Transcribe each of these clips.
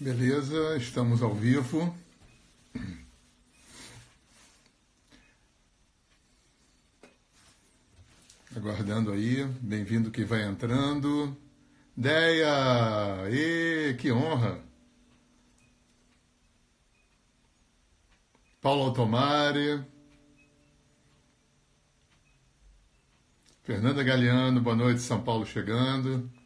Beleza, estamos ao vivo. Aguardando aí, bem-vindo que vai entrando. Deia, e que honra. Paulo Altomare. Fernanda Galeano, boa noite, São Paulo chegando.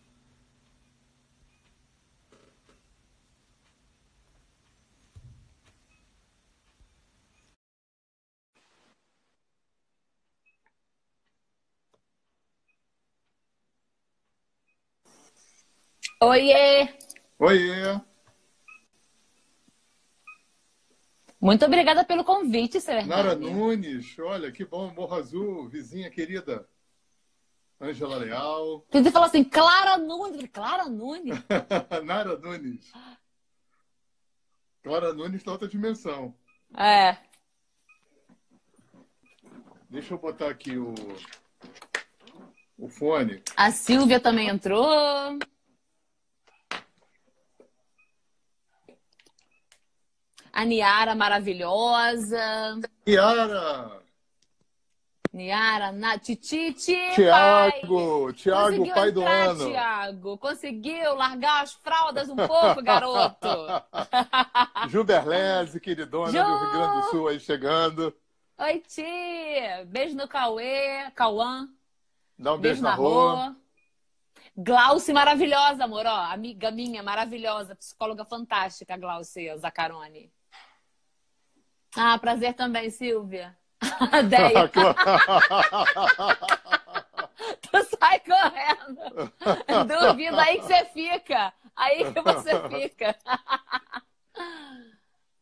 Oiê! Oiê! Muito obrigada pelo convite, Sr. Nara Nunes, olha que bom, Morro Azul, vizinha querida. Ângela Leal. Você falou assim, Clara Nunes. Clara Nunes? Nara Nunes. Clara Nunes está outra dimensão. É. Deixa eu botar aqui o, o fone. A Silvia também entrou. A Niara maravilhosa. Niara! Niara, na... Tititi, Tiago, Tiago, pai do entrar, ano. Tiago, conseguiu largar as fraldas um pouco, garoto. Juberlese, queridona Ju! do Rio Grande do Sul aí chegando. Oi, tia. Beijo no Cauê, Cauã. Dá um Beijo, beijo, na rua. Glauce maravilhosa, amor, ó, amiga minha maravilhosa, psicóloga fantástica, Glauce Zaccaroni. Ah, prazer também, Silvia. Deia, tu sai correndo. Duvido aí que você fica. Aí que você fica.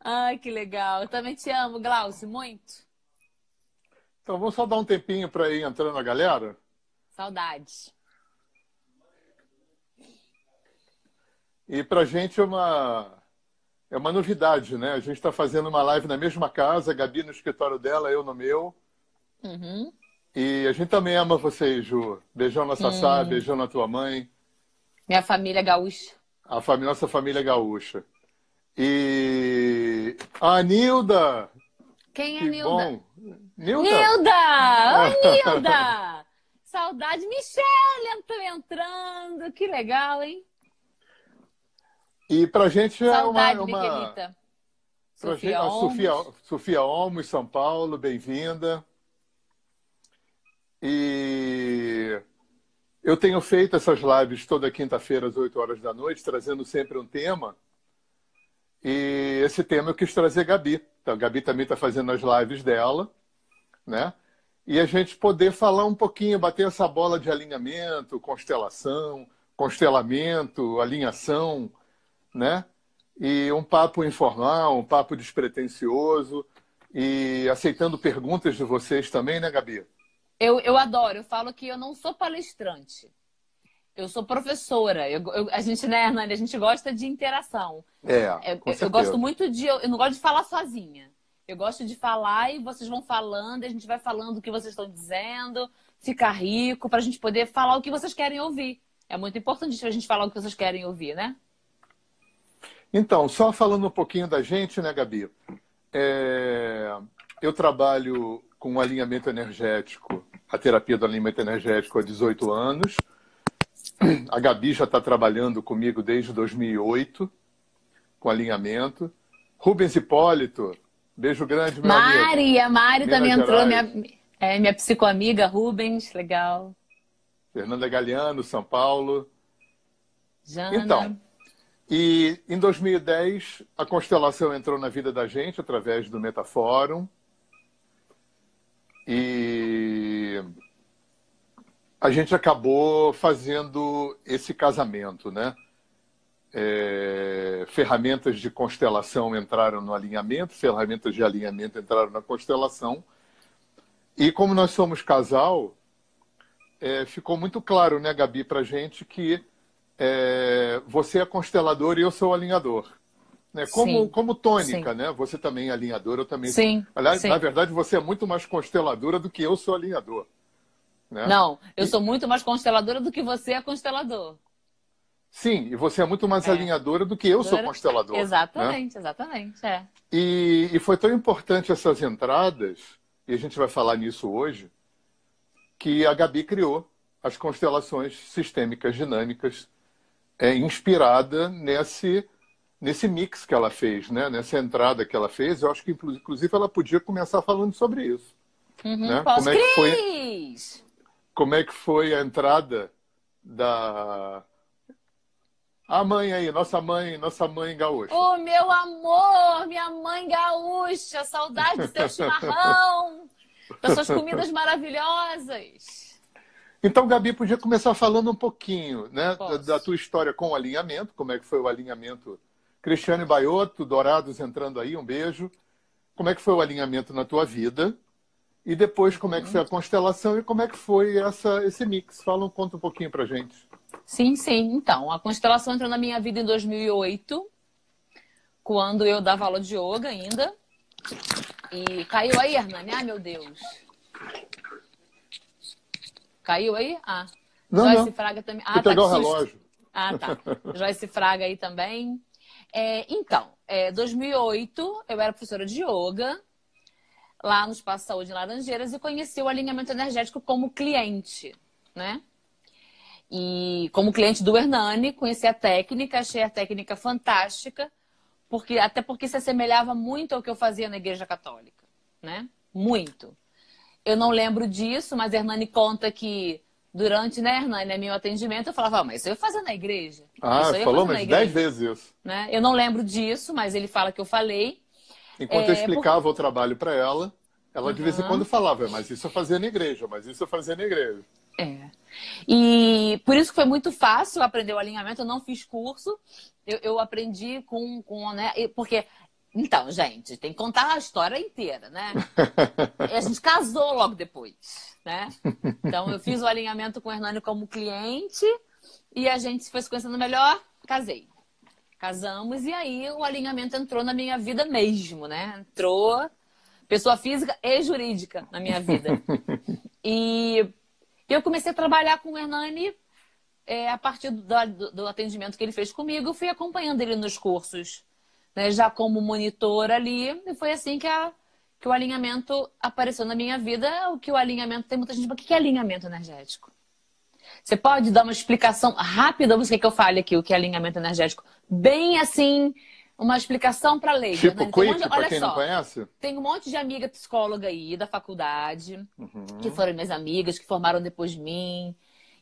Ai, que legal. Eu também te amo, Glauce, muito. Então vamos só dar um tempinho para ir entrando a galera. Saudades. E para a gente é uma, é uma novidade, né? A gente está fazendo uma live na mesma casa, Gabi no escritório dela, eu no meu. Uhum. E a gente também ama vocês, Ju. Beijão na Sassá, Hum. beijão na tua mãe, Minha família gaúcha. a família, nossa família gaúcha. E a Nilda! Quem é Que Nilda? bom! Nilda! Nilda! Oi, Nilda! Saudade. Michelle entrando. Que legal, hein? E pra gente é uma, uma. Pra gente, Sofia a. Sofia, Sofia Olmos, São Paulo, bem-vinda. E eu tenho feito essas lives toda quinta-feira às 8 horas da noite, trazendo sempre um tema. E esse tema eu quis trazer Gabi. Então, a Gabi também está fazendo as lives dela, né? E a gente poder falar um pouquinho, bater essa bola de alinhamento, constelação, constelamento, alinhação, né? E um papo informal, um papo despretensioso e aceitando perguntas de vocês também, né, Gabi? Eu, eu adoro. Eu falo que eu não sou palestrante. Eu sou professora. Eu, eu- a gente, né, Hernani? A gente gosta de interação. É, É, eu, eu gosto muito de. Eu, eu não gosto de falar sozinha. Eu gosto de falar e vocês vão falando, e a gente vai falando o que vocês estão dizendo, ficar rico, para a gente poder falar o que vocês querem ouvir. É muito importante a gente falar o que vocês querem ouvir, né? Então, só falando um pouquinho da gente, né, Gabi? É, Eu trabalho com alinhamento energético, a terapia do alinhamento energético há 18 anos. A Gabi já está trabalhando comigo desde 2008, com alinhamento. Rubens Hipólito, beijo grande, meu amigo. Mari, a Mari Minas também entrou, Gerais. minha, é, minha psicoamiga Rubens, legal. Fernanda Galeano, São Paulo. Jana. Então, E em 2010, a constelação entrou na vida da gente através do Metafórum. E a gente acabou fazendo esse casamento, né? É, ferramentas de constelação entraram no alinhamento, ferramentas de alinhamento entraram na constelação. E como nós somos casal, é, ficou muito claro, né, Gabi, para gente que é, você é constelador e eu sou alinhador. Né? Como, Sim. como tônica, Sim. né? Você também é alinhador, eu também Sim, Aliás, sim. na verdade, você é muito mais consteladora do que eu sou alinhador. Né? Não, eu sou muito mais consteladora do que você é constelador. Sim, e você é muito mais é. alinhadora do que eu sou constelador. Exatamente, né? exatamente. É. E, e foi tão importante essas entradas, e a gente vai falar nisso hoje, que a Gabi criou as constelações sistêmicas dinâmicas, é, inspirada nesse, nesse mix que ela fez, né? nessa entrada que ela fez. Eu acho que, inclusive, ela podia começar falando sobre isso. Uhum, né? Como é que foi? Como é que foi a entrada da a mãe aí, nossa mãe, nossa mãe gaúcha. O meu amor, minha mãe gaúcha, saudade do seu chimarrão, das suas comidas maravilhosas. Então, Gabi, podia começar falando um pouquinho né, da, da, tua história com o alinhamento, como é que foi o alinhamento. Cristiane Baiotto, Dourados entrando aí, um beijo. Como é que foi o alinhamento na tua vida? E depois, como é que foi a constelação e como é que foi essa, esse mix? Fala, conta um pouquinho pra gente. Sim, sim. Então, a constelação entrou na minha vida em 2008, quando eu dava aula de yoga ainda. E caiu aí, Hernani? Ai, meu Deus. Caiu aí? Ah. Não, Joyce não. Fraga também. Ah, tá. o relógio. Ah, tá. Joyce Fraga aí também. É, então, é, 2008, eu era professora de yoga lá no Espaço Saúde em Laranjeiras e conheci o alinhamento energético como cliente, né? E como cliente do Hernani, conheci a técnica, achei a técnica fantástica, porque até porque se assemelhava muito ao que eu fazia na Igreja Católica, né? Muito. Eu não lembro disso, mas Hernani conta que durante, né, Hernani, meu atendimento, eu falava, ah, mas isso eu ia fazer na igreja. Ah, falou mais dez vezes isso. Né? Eu não lembro disso, mas ele fala que eu falei. Enquanto é, eu explicava por... o trabalho para ela, ela uhum. de vez em quando falava, mas isso eu fazia na igreja, mas isso eu fazia na igreja. É. E por isso que foi muito fácil aprender o alinhamento. Eu não fiz curso, eu, eu aprendi com, com né? Porque então, gente, tem que contar a história inteira, né? a gente casou logo depois, né? Então, eu fiz o alinhamento com o Hernani como cliente e a gente foi se conhecendo melhor, casei. Casamos e aí o alinhamento entrou na minha vida mesmo, né? Entrou pessoa física e jurídica na minha vida. e eu comecei a trabalhar com o Hernani é, a partir do, do, do, atendimento que ele fez comigo. Eu fui acompanhando ele nos cursos, né, já como monitor ali. E foi assim que, a, que o alinhamento apareceu na minha vida. O que o alinhamento tem muita gente. O que é alinhamento energético? Você pode dar uma explicação rápida? Você quer que eu fale aqui o que é alinhamento energético? Bem assim, uma explicação para ler. Tipo, né? quick, um para quem só, não conhece? Tem um monte de amiga psicóloga aí da faculdade, uhum. que foram minhas amigas, que formaram depois de mim.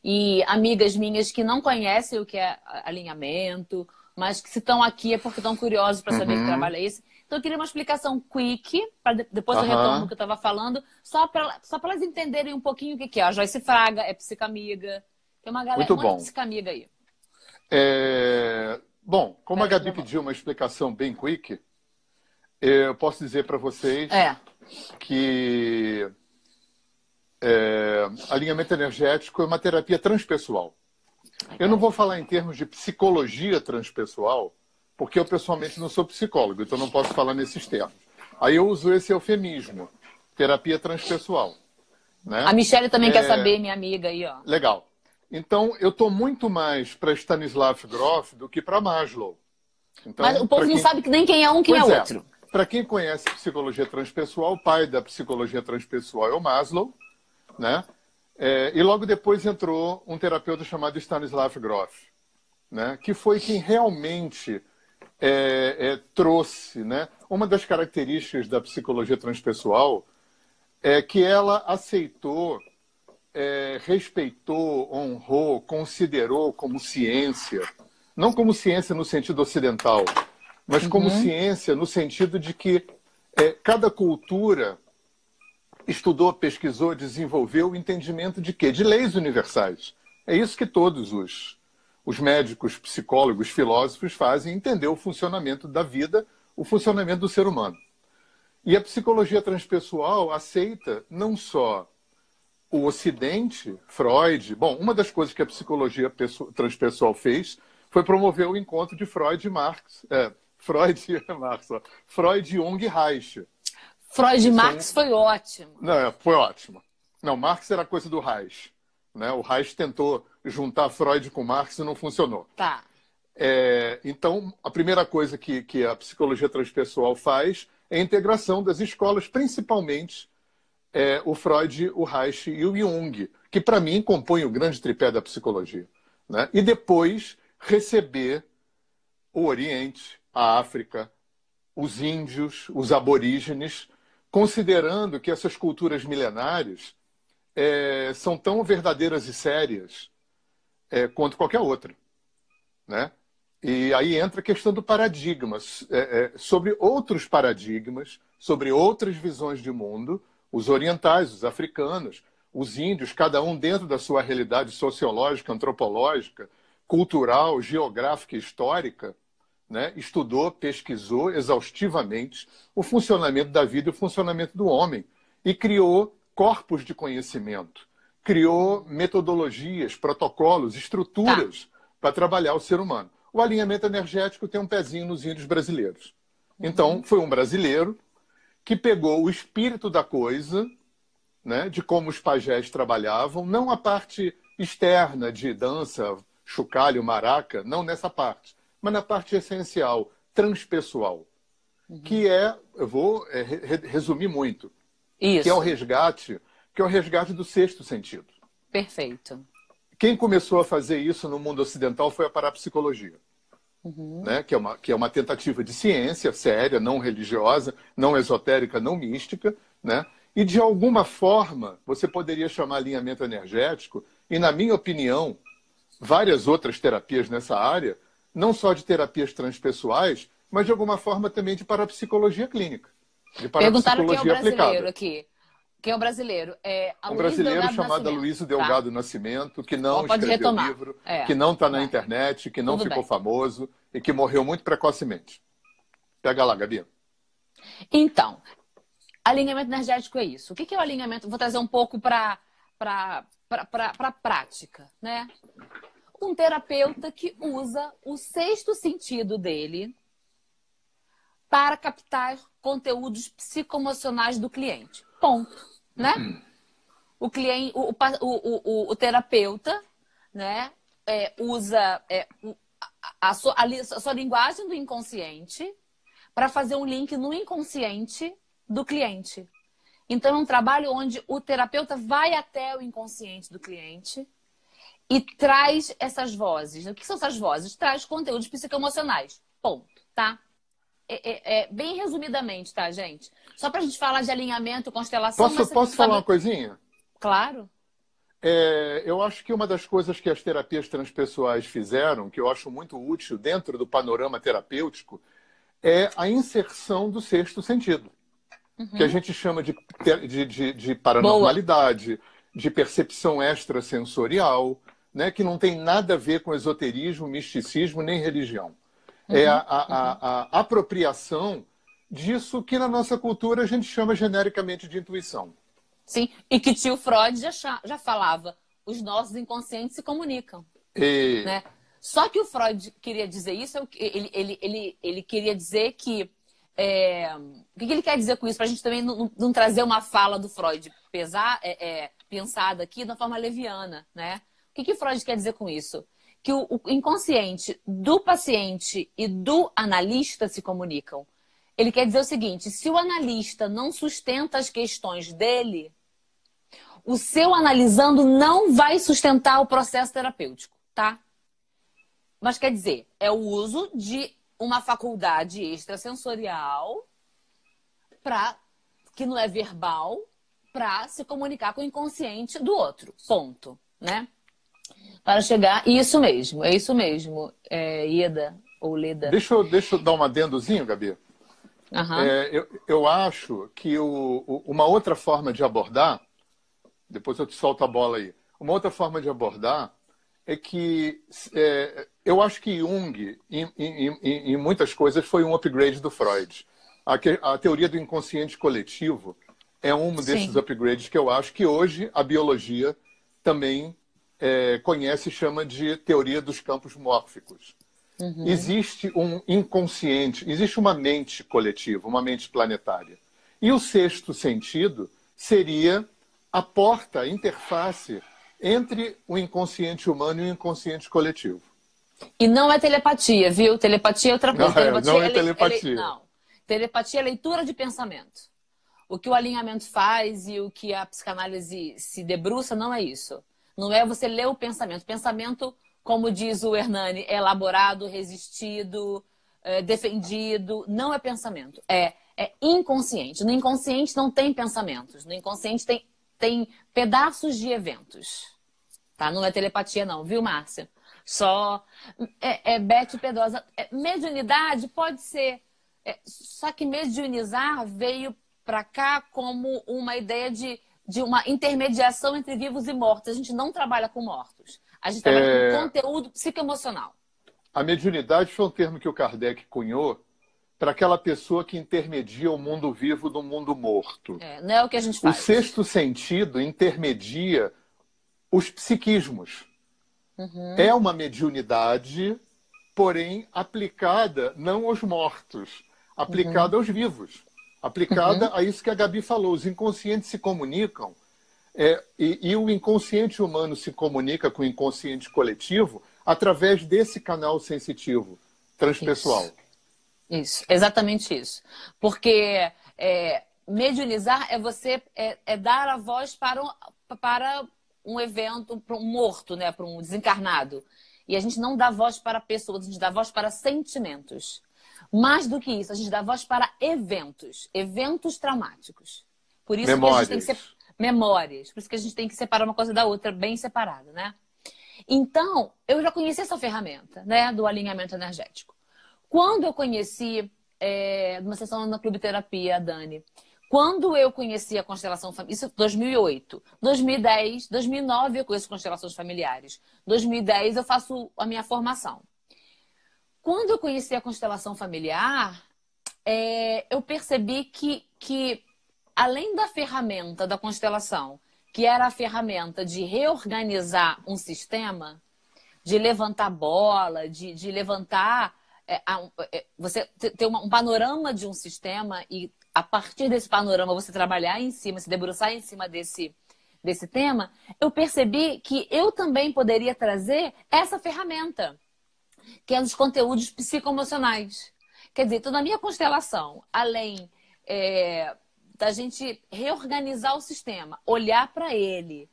E amigas minhas que não conhecem o que é alinhamento, mas que se estão aqui é porque estão curiosos para saber uhum. que trabalho é esse. Então eu queria uma explicação quick, para depois uhum. eu retorno o que eu estava falando, só para só elas entenderem um pouquinho o que, que é. A Joyce Fraga é psicamiga. Tem uma galera Muito bom. psicamiga aí. É... Bom, como a Gabi pediu uma explicação bem quick, eu posso dizer para vocês é. que é, alinhamento energético é uma terapia transpessoal. Eu não vou falar em termos de psicologia transpessoal, porque eu pessoalmente não sou psicólogo, então não posso falar nesses termos. Aí eu uso esse eufemismo, terapia transpessoal. Né? A Michelle também é... quer saber, minha amiga aí, ó. Legal. Então, eu estou muito mais para Stanislav Grof do que para Maslow. Então, Mas o povo quem... não sabe nem quem é um, quem é pois é outro. Para quem conhece psicologia transpessoal, o pai da psicologia transpessoal é o Maslow, né? É, e logo depois entrou um terapeuta chamado Stanislav Grof, né? que foi quem realmente é, é, trouxe, né? Uma das características da psicologia transpessoal é que ela aceitou é, respeitou, honrou, considerou como ciência, não como ciência no sentido ocidental, mas como uhum. ciência no sentido de que é, cada cultura estudou, pesquisou, desenvolveu o entendimento de quê? De leis universais. É isso que todos os, os médicos, psicólogos, filósofos fazem, entender o funcionamento da vida, o funcionamento do ser humano. E a psicologia transpessoal aceita não só o Ocidente, Freud. Bom, uma das coisas que a psicologia transpessoal fez foi promover o encontro de Freud e Marx. É, Freud e Marx. Ó. Freud, Jung e Reich. Freud e Marx foi ótimo. Não, é, foi ótimo. Não, Marx era coisa do Reich. Né? O Reich tentou juntar Freud com Marx e não funcionou. Tá. É, então, a primeira coisa que, que a psicologia transpessoal faz é a integração das escolas, principalmente é, o Freud, o Reich e o Jung, que para mim compõem o grande tripé da psicologia. Né? E depois receber o Oriente, a África, os índios, os aborígenes, considerando que essas culturas milenares é, são tão verdadeiras e sérias é, quanto qualquer outra. Né? E aí entra a questão do paradigma, é, é, sobre outros paradigmas, sobre outras visões de mundo, os orientais, os africanos, os índios, cada um dentro da sua realidade sociológica, antropológica, cultural, geográfica e histórica, né, estudou, pesquisou exaustivamente o funcionamento da vida e o funcionamento do homem e criou corpos de conhecimento, criou metodologias, protocolos, estruturas tá. para trabalhar o ser humano. O alinhamento energético tem um pezinho nos índios brasileiros. Uhum. Então, foi um brasileiro que pegou o espírito da coisa, né, de como os pajés trabalhavam, não a parte externa de dança, chocalho, maraca, não nessa parte, mas na parte essencial, transpessoal, uhum. que é, eu vou é, re resumir muito, Isso. que é o resgate, que é o resgate do sexto sentido. Perfeito. Quem começou a fazer isso no mundo ocidental foi a parapsicologia. Uhum. Né? Que, é uma, que é uma tentativa de ciência séria, não religiosa, não esotérica, não mística, né? E de alguma forma você poderia chamar alinhamento energético, e na minha opinião, várias outras terapias nessa área não só de terapias transpessoais, mas de alguma forma também de parapsicologia clínica. De Perguntaram quem é o brasileiro aplicada. aqui. Quem é o brasileiro? É um brasileiro Delgado chamado Aloysio Delgado tá. Nascimento, que não escreveu retomar. livro, é. que não está na internet, que não Tudo ficou bem. famoso e que morreu muito precocemente. Pega lá, Gabi. Então, alinhamento energético é isso. O que é o alinhamento? Vou trazer um pouco para a prática, né? Um terapeuta que usa o sexto sentido dele para captar conteúdos psicoemocionais do cliente. Ponto. Né? O, cliente, o, o, o, o terapeuta né, é, usa é, a, a, sua, a, a sua linguagem do inconsciente para fazer um link no inconsciente do cliente. Então, é um trabalho onde o terapeuta vai até o inconsciente do cliente e traz essas vozes. O que são essas vozes? Traz conteúdos psicoemocionais. Ponto, tá? É, é, é, bem resumidamente, tá, gente? Só para a gente falar de alinhamento, constelação. Posso, posso falar sabe... uma coisinha? Claro. É, eu acho que uma das coisas que as terapias transpessoais fizeram, que eu acho muito útil dentro do panorama terapêutico, é a inserção do sexto sentido, uhum. que a gente chama de, de, de, de paranormalidade, Boa. de percepção extrasensorial, né, que não tem nada a ver com esoterismo, misticismo nem religião. Uhum, é a, a, a, a, apropriação disso que na nossa cultura a gente chama genericamente de intuição. Sim, e que tio Freud já, já falava, os nossos inconscientes se comunicam. E... Né? Só que o Freud queria dizer isso, ele, ele, ele, ele queria dizer que. É... o que ele quer dizer com isso? Para a gente também não, não, trazer uma fala do Freud pesar, é, é, pensada aqui de uma forma leviana, né? O que, que Freud quer dizer com isso? Que o, o inconsciente do paciente e do analista se comunicam. Ele quer dizer o seguinte: se o analista não sustenta as questões dele, o seu analisando não vai sustentar o processo terapêutico, tá? Mas quer dizer, é o uso de uma faculdade extrasensorial para que não é verbal para se comunicar com o inconsciente do outro. Ponto, né? Para chegar. Isso mesmo, é isso mesmo, é, Ieda ou Leda. Deixa eu, deixa eu dar um adendozinho, Gabi. Uhum. É, eu, eu acho que o, o, uma outra forma de abordar, depois eu te solto a bola aí, uma outra forma de abordar é que é, eu acho que Jung, em, em, em, em, muitas coisas, foi um upgrade do Freud. A, a teoria do inconsciente coletivo é um desses Sim. upgrades que eu acho que hoje a biologia também é, conhece e chama de teoria dos campos mórficos. Uhum. Existe um inconsciente, existe uma mente coletiva, uma mente planetária. E o sexto sentido seria a porta, a interface entre o inconsciente humano e o inconsciente coletivo. E não é telepatia, viu? Telepatia é outra coisa. Não, é, telepatia não é telepatia. não. Telepatia é leitura de pensamento. O que o alinhamento faz e o que a psicanálise se debruça não é isso. Não é você ler o pensamento. Pensamento, como diz o Hernani, é elaborado, resistido, é defendido. Não é pensamento. É, é inconsciente. No inconsciente não tem pensamentos. No inconsciente tem, tem pedaços de eventos. Tá? Não é telepatia, não, viu, Márcia? Só é, é Beth Pedosa. É, mediunidade pode ser. É, só que mediunizar veio para cá como uma ideia de, de uma intermediação entre vivos e mortos. A gente não trabalha com mortos. A gente trabalha É. com conteúdo psicoemocional. A mediunidade foi um termo que o Kardec cunhou para aquela pessoa que intermedia o mundo vivo do mundo morto. É, não é o que a gente O faz. sexto sentido intermedia os psiquismos. Uhum. É uma mediunidade, porém aplicada não aos mortos, aplicada aos vivos, aplicada Uhum. a isso que a Gabi falou. Os inconscientes se comunicam é, e, e o inconsciente humano se comunica com o inconsciente coletivo através desse canal sensitivo transpessoal. Isso. Isso, exatamente isso. Porque é, mediunizar é você é, é dar a voz para um, para um evento, para um morto, né? para um desencarnado. E a gente não dá voz para pessoas, a gente dá voz para sentimentos. Mais do que isso, a gente dá voz para eventos, eventos traumáticos. Por isso que a Memórias. gente tem que ser memórias. Por isso que a gente tem que separar uma coisa da outra, bem separada, né? Então, eu já conheci essa ferramenta, né, do alinhamento energético. Quando eu conheci, é, numa sessão na Clube Terapia, a Dani, quando eu conheci a constelação familiar, isso em 2008, 2010, 2009 eu conheço constelações familiares, 2010 eu faço a minha formação. Quando eu conheci a constelação familiar, é, eu percebi que, que, além da ferramenta da constelação, que era a ferramenta de reorganizar um sistema, de levantar bola, de, de levantar. é, é, você te- ter uma- um panorama de um sistema e, a partir desse panorama, você trabalhar em cima, se debruçar em cima desse, desse tema, eu percebi que eu também poderia trazer essa ferramenta que é dos conteúdos psicoemocionais. Quer dizer, então, na minha constelação, além é, da gente reorganizar o sistema, olhar para ele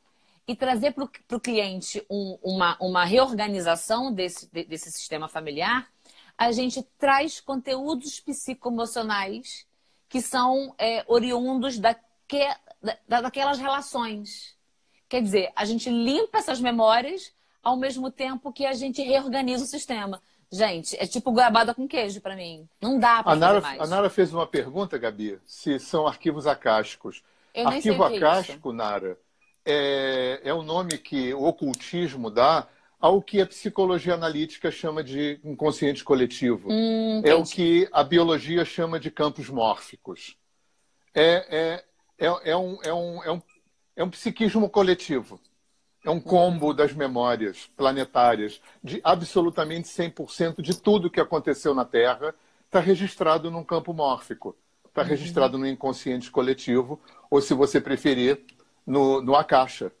e trazer para o cliente um- uma, uma reorganização desse, de- desse sistema familiar, a gente traz conteúdos psicoemocionais que são é, oriundos daque, da, daquelas relações. Quer dizer, a gente limpa essas memórias ao mesmo tempo que a gente reorganiza o sistema. Gente, é tipo goiabada com queijo para mim. Não dá para fazer Nara, mais. a Nara fez uma pergunta, Gabi, se são arquivos acásticos. Eu Arquivo é acástico, Nara, é, é o nome que o ocultismo dá ao que a psicologia analítica chama de inconsciente coletivo. Hum, é o que a biologia chama de campos mórficos. É, é, é, é, um, é, um, é, um, é um psiquismo coletivo. É um combo das memórias planetárias, de absolutamente 100% de tudo que aconteceu na Terra está registrado num campo mórfico. Está registrado no inconsciente coletivo, ou se você preferir, no, no Akasha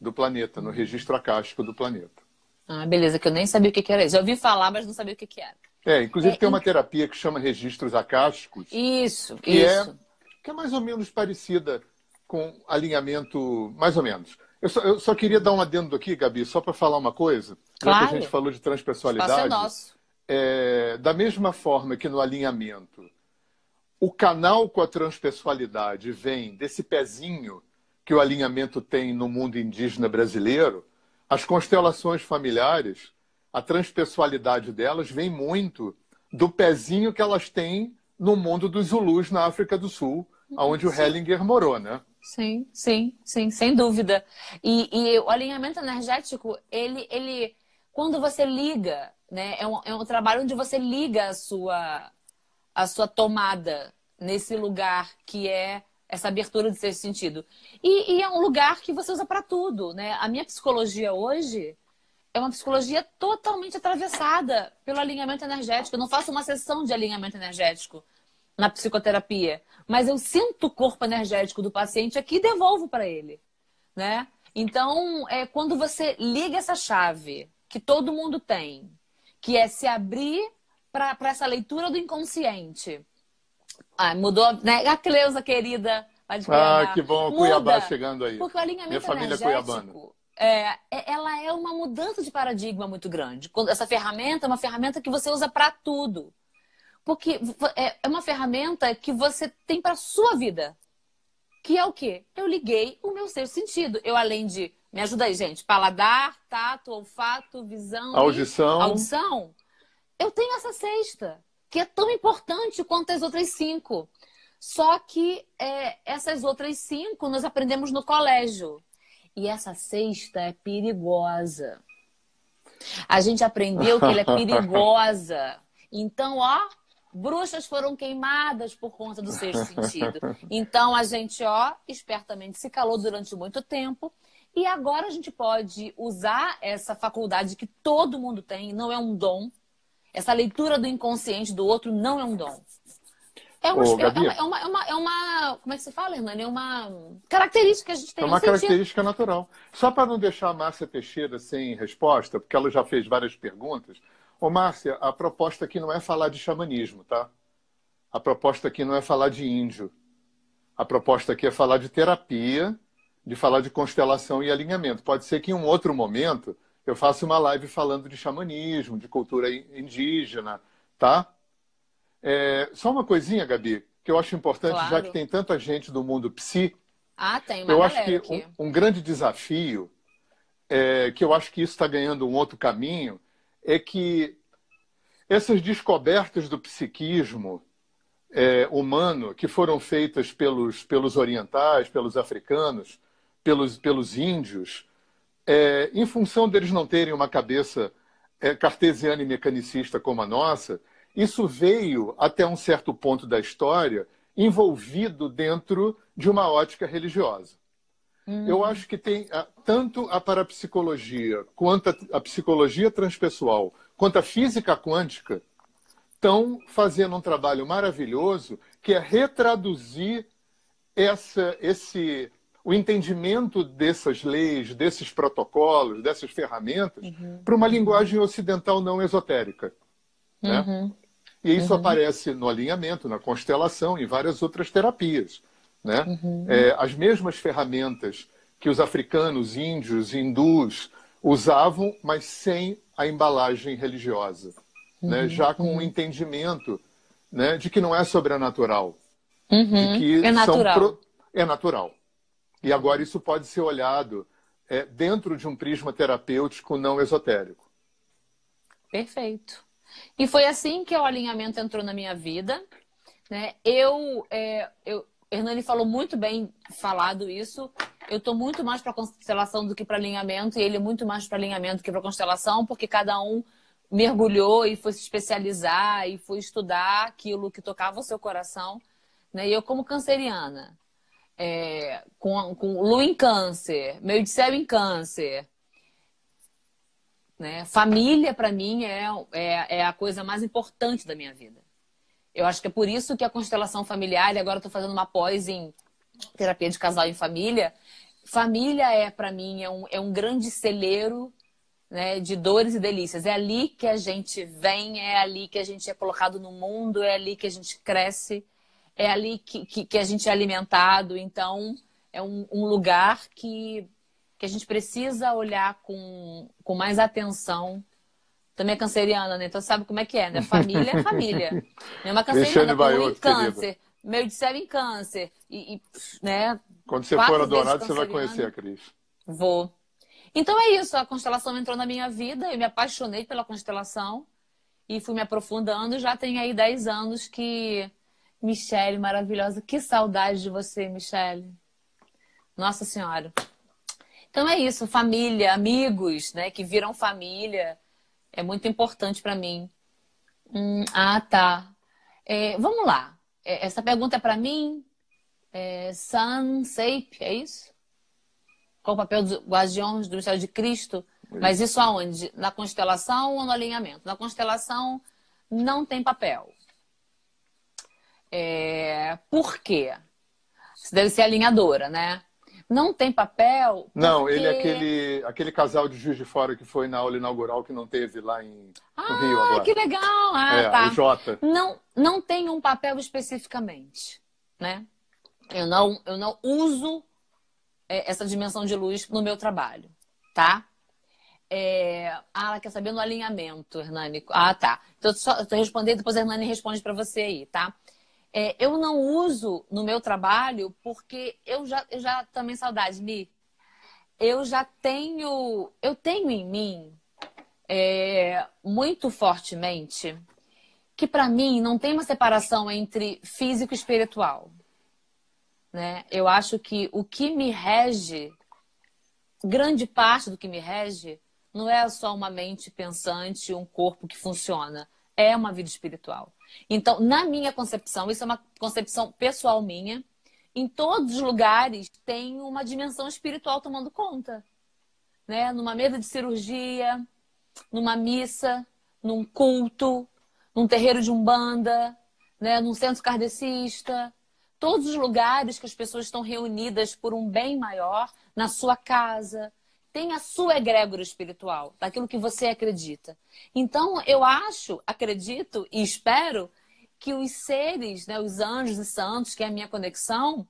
do planeta, no registro acástico do planeta. Ah, beleza, que eu nem sabia o que, que era isso. Já ouvi falar, mas não sabia o que, que era. É, inclusive É, tem uma terapia que chama registros acásticos, Isso, que isso. é que é mais ou menos parecida com alinhamento, mais ou menos. Eu só, eu só queria dar um adendo aqui, Gabi, só para falar uma coisa. Já que Claro. a gente falou de espaço é transpessoalidade. nosso. É, da mesma forma que no alinhamento, o canal com a transpessoalidade vem desse pezinho que o alinhamento tem no mundo indígena brasileiro, as constelações familiares, a transpessoalidade delas vem muito do pezinho que elas têm no mundo dos Zulus na África do Sul, onde o Hellinger morou, né? Sim, sim, sim, sem dúvida. E, e o alinhamento energético, ele, ele, quando você liga, né, é um, é um trabalho onde você liga a sua, a sua tomada nesse lugar que é essa abertura de sexto sentido. E, e é um lugar que você usa para tudo, né? A minha psicologia hoje é uma psicologia totalmente atravessada pelo alinhamento energético. Eu não faço uma sessão de alinhamento energético na psicoterapia, mas eu sinto o corpo energético do paciente aqui e devolvo para ele, né? Então, é, quando você liga essa chave que todo mundo tem, que é se abrir para essa leitura do inconsciente. Ah, mudou, né? A Cleusa, querida. Ah, que bom, Muda, Cuiabá chegando aí. Porque o alinhamento Minha família é cuiabana. É, é, ela é uma mudança de paradigma muito grande. Essa ferramenta é uma ferramenta que você usa para tudo. Porque é, é uma ferramenta que você tem para sua vida. Que é o quê? Eu liguei o meu sexto sentido. Eu, além de. Me ajuda aí, gente. Paladar, tato, olfato, visão. Audição. Audição. Eu tenho essa sexta, que é tão importante quanto as outras cinco. Só que é, essas outras cinco nós aprendemos no colégio. E essa sexta é perigosa. A gente aprendeu que ela é perigosa. Então, ó, bruxas foram queimadas por conta do sexto sentido. Então, a gente, ó, espertamente se calou durante muito tempo. E agora a gente pode usar essa faculdade que todo mundo tem, não é um dom. Essa leitura do inconsciente do outro não é um dom. É uma, Ô, é, é, uma, é, uma, é, uma, Como é que se fala, Hernani? É uma característica que a gente tem. É uma característica natural. Só para não deixar a Márcia Teixeira sem resposta, porque ela já fez várias perguntas. Ô, Márcia, a proposta aqui não é falar de xamanismo, tá? A proposta aqui não é falar de índio. A proposta aqui é falar de terapia, de falar de constelação e alinhamento. Pode ser que em um outro momento eu faça uma live falando de xamanismo, de cultura indígena, tá? É, só uma coisinha, Gabi, que eu acho importante, claro. já que tem tanta gente do mundo psi. Ah, tem uma Eu acho que um, um, grande desafio, é, que eu acho que isso está ganhando um outro caminho, é que essas descobertas do psiquismo é, humano que foram feitas pelos, pelos orientais, pelos africanos, pelos, pelos índios, é, em função deles não terem uma cabeça é, cartesiana e mecanicista como a nossa, isso veio, até um certo ponto da história, envolvido dentro de uma ótica religiosa. Hum. Eu acho que tem tanto a parapsicologia, quanto a, a psicologia transpessoal, quanto a física quântica, estão fazendo um trabalho maravilhoso que é retraduzir essa, esse, o entendimento dessas leis, desses protocolos, dessas ferramentas, uhum. para uma linguagem ocidental não esotérica. Né? Uhum. E isso uhum. aparece no alinhamento, na constelação, em várias outras terapias. Né? Uhum. É, as mesmas ferramentas que os africanos, índios, hindus usavam, mas sem a embalagem religiosa. Né? Uhum. Já com o um entendimento né, de que não é sobrenatural. De uhum. que é natural. Pro... É natural. E agora isso pode ser olhado é, dentro de um prisma terapêutico não esotérico. Perfeito. E foi assim que o alinhamento entrou na minha vida. Né? Eu, é, eu, Hernani falou muito bem falado isso. Eu estou muito mais para constelação do que para alinhamento, e ele muito mais para alinhamento do que para constelação, porque cada um mergulhou e foi se especializar e foi estudar aquilo que tocava o seu coração. Né? E eu, como canceriana, é, com, com lua em câncer, meio de céu em câncer, né? Família, para mim, é, é, é, a coisa mais importante da minha vida. Eu acho que é por isso que a constelação familiar, e agora estou fazendo uma pós em terapia de casal e família. Família é, para mim, é um, é um grande celeiro né, de dores e delícias. É ali que a gente vem, é ali que a gente é colocado no mundo, é ali que a gente cresce, é ali que, que, que a gente é alimentado. Então, é um, um lugar que que a gente precisa olhar com, com mais atenção. Também é canceriana, né? Então sabe como é que é, né? Família é família. É uma canceriana com em câncer, meio de céu em câncer. E, e né? Quando você for adorado, você vai conhecer a Cris. Vou. Então é isso, a constelação entrou na minha vida, eu me apaixonei pela constelação e fui me aprofundando. Já tem aí 10 anos que. Michele, maravilhosa. Que saudade de você, Michele. Nossa Senhora. Então é isso, família, amigos, né, que viram família, é muito importante para mim. Hum, ah, tá. É, vamos lá. É, essa pergunta é para mim. É, San Seip, é isso? Qual o papel dos guardiões do mistério de Cristo? Mas isso aonde? Na constelação ou no alinhamento? Na constelação não tem papel. É, por quê? Você deve ser alinhadora, né? Não tem papel? Porque... Não, ele é aquele, aquele casal de Juiz de Fora que foi na aula inaugural que não teve lá em, ah, no Rio agora. que legal! Ah, é, tá. o Jota. Não, não tem um papel especificamente, né? Eu não, eu não uso é, essa dimensão de luz no meu trabalho, tá? É... Ah, ela quer saber no alinhamento, Hernani. Ah, tá. Então, só estou respondendo, depois a Hernani responde para você aí, tá? É, eu não uso no meu trabalho porque eu já, eu já também saudade, Mi. Eu já tenho, eu tenho em mim é, muito fortemente que para mim não tem uma separação entre físico e espiritual. Né? Eu acho que o que me rege, grande parte do que me rege, não é só uma mente pensante, um corpo que funciona. É uma vida espiritual. Então, na minha concepção, isso é uma concepção pessoal minha, em todos os lugares tem uma dimensão espiritual tomando conta. Né? Numa mesa de cirurgia, numa missa, num culto, num terreiro de umbanda, né? num centro kardecista. Todos os lugares que as pessoas estão reunidas por um bem maior, na sua casa, tem a sua egrégora espiritual, daquilo que você acredita. Então, eu acho, acredito e espero que os seres, né, os anjos e santos, que é a minha conexão,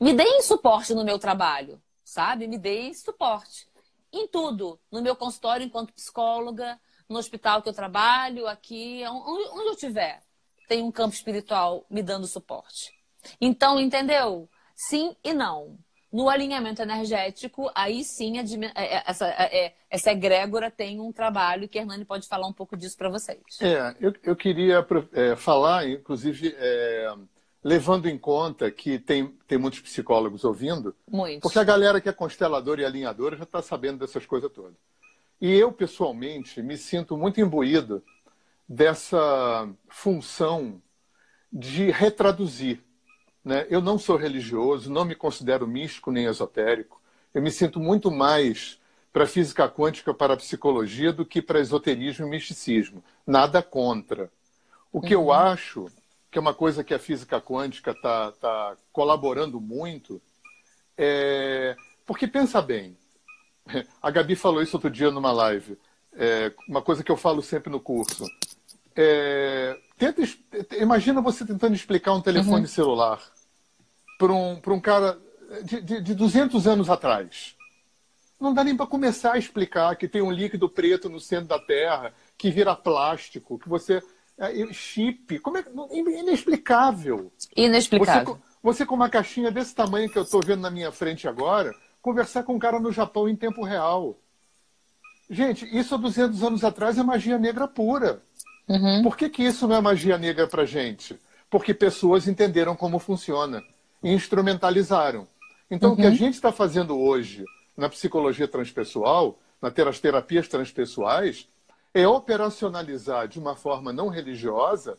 me deem suporte no meu trabalho, sabe? Me deem suporte em tudo, no meu consultório enquanto psicóloga, no hospital que eu trabalho, aqui, onde eu estiver, tem um campo espiritual me dando suporte. Então, entendeu? Sim e não. No alinhamento energético, aí sim a, é, é, essa, é, essa egrégora tem um trabalho que a Hernani pode falar um pouco disso para vocês. É, eu, eu queria é, falar, inclusive, é, levando em conta que tem, tem muitos psicólogos ouvindo, Muito. porque a galera que é consteladora e alinhadora já está sabendo dessas coisas todas. E eu, pessoalmente, me sinto muito imbuído dessa função de retraduzir né? Eu não sou religioso, não me considero místico nem esotérico. Eu me sinto muito mais para a física quântica, para a psicologia, do que para esoterismo e misticismo. Nada contra. O que uhum. eu acho que é uma coisa que a física quântica está tá colaborando muito é. Porque pensa bem, a Gabi falou isso outro dia numa live, é uma coisa que eu falo sempre no curso. É, tenta, imagina você tentando explicar um telefone uhum. celular para um, um cara de, de, de 200 anos atrás. Não dá nem para começar a explicar que tem um líquido preto no centro da Terra, que vira plástico, que você. É, chip. Como é inexplicável. Inexplicável. Você, você, com uma caixinha desse tamanho que eu estou vendo na minha frente agora, conversar com um cara no Japão em tempo real. Gente, isso há 200 anos atrás é magia negra pura. Uhum. Por que, que isso não é magia negra para gente? Porque pessoas entenderam como funciona e instrumentalizaram. Então, uhum. o que a uhum. gente está fazendo hoje na psicologia transpessoal, nas terapias transpessoais, é operacionalizar de uma forma não religiosa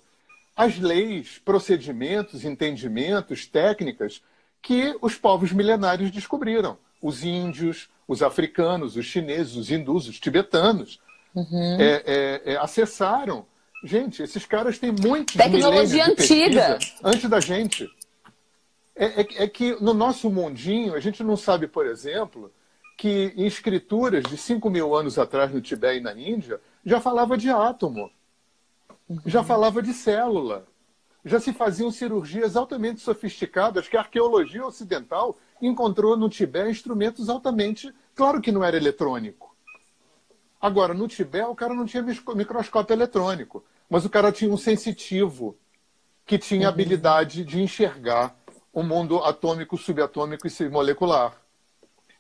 as leis, procedimentos, entendimentos, técnicas que os povos milenários descobriram. Os índios, os africanos, os chineses, os hindus, os tibetanos uhum. é, é, é, acessaram. Gente, esses caras têm muitos Tecnologia antiga. antes da gente. É, é, é, que no nosso mundinho, a gente não sabe, por exemplo, que em escrituras de 5 mil anos atrás no Tibete e na Índia, já falava de átomo, uhum. já falava de célula, já se faziam cirurgias altamente sofisticadas que a arqueologia ocidental encontrou no Tibete instrumentos altamente. Claro que não era eletrônico. Agora, no Tibete, o cara não tinha microscópio eletrônico, mas o cara tinha um sensitivo que tinha uhum. habilidade de enxergar o mundo atômico, subatômico e molecular.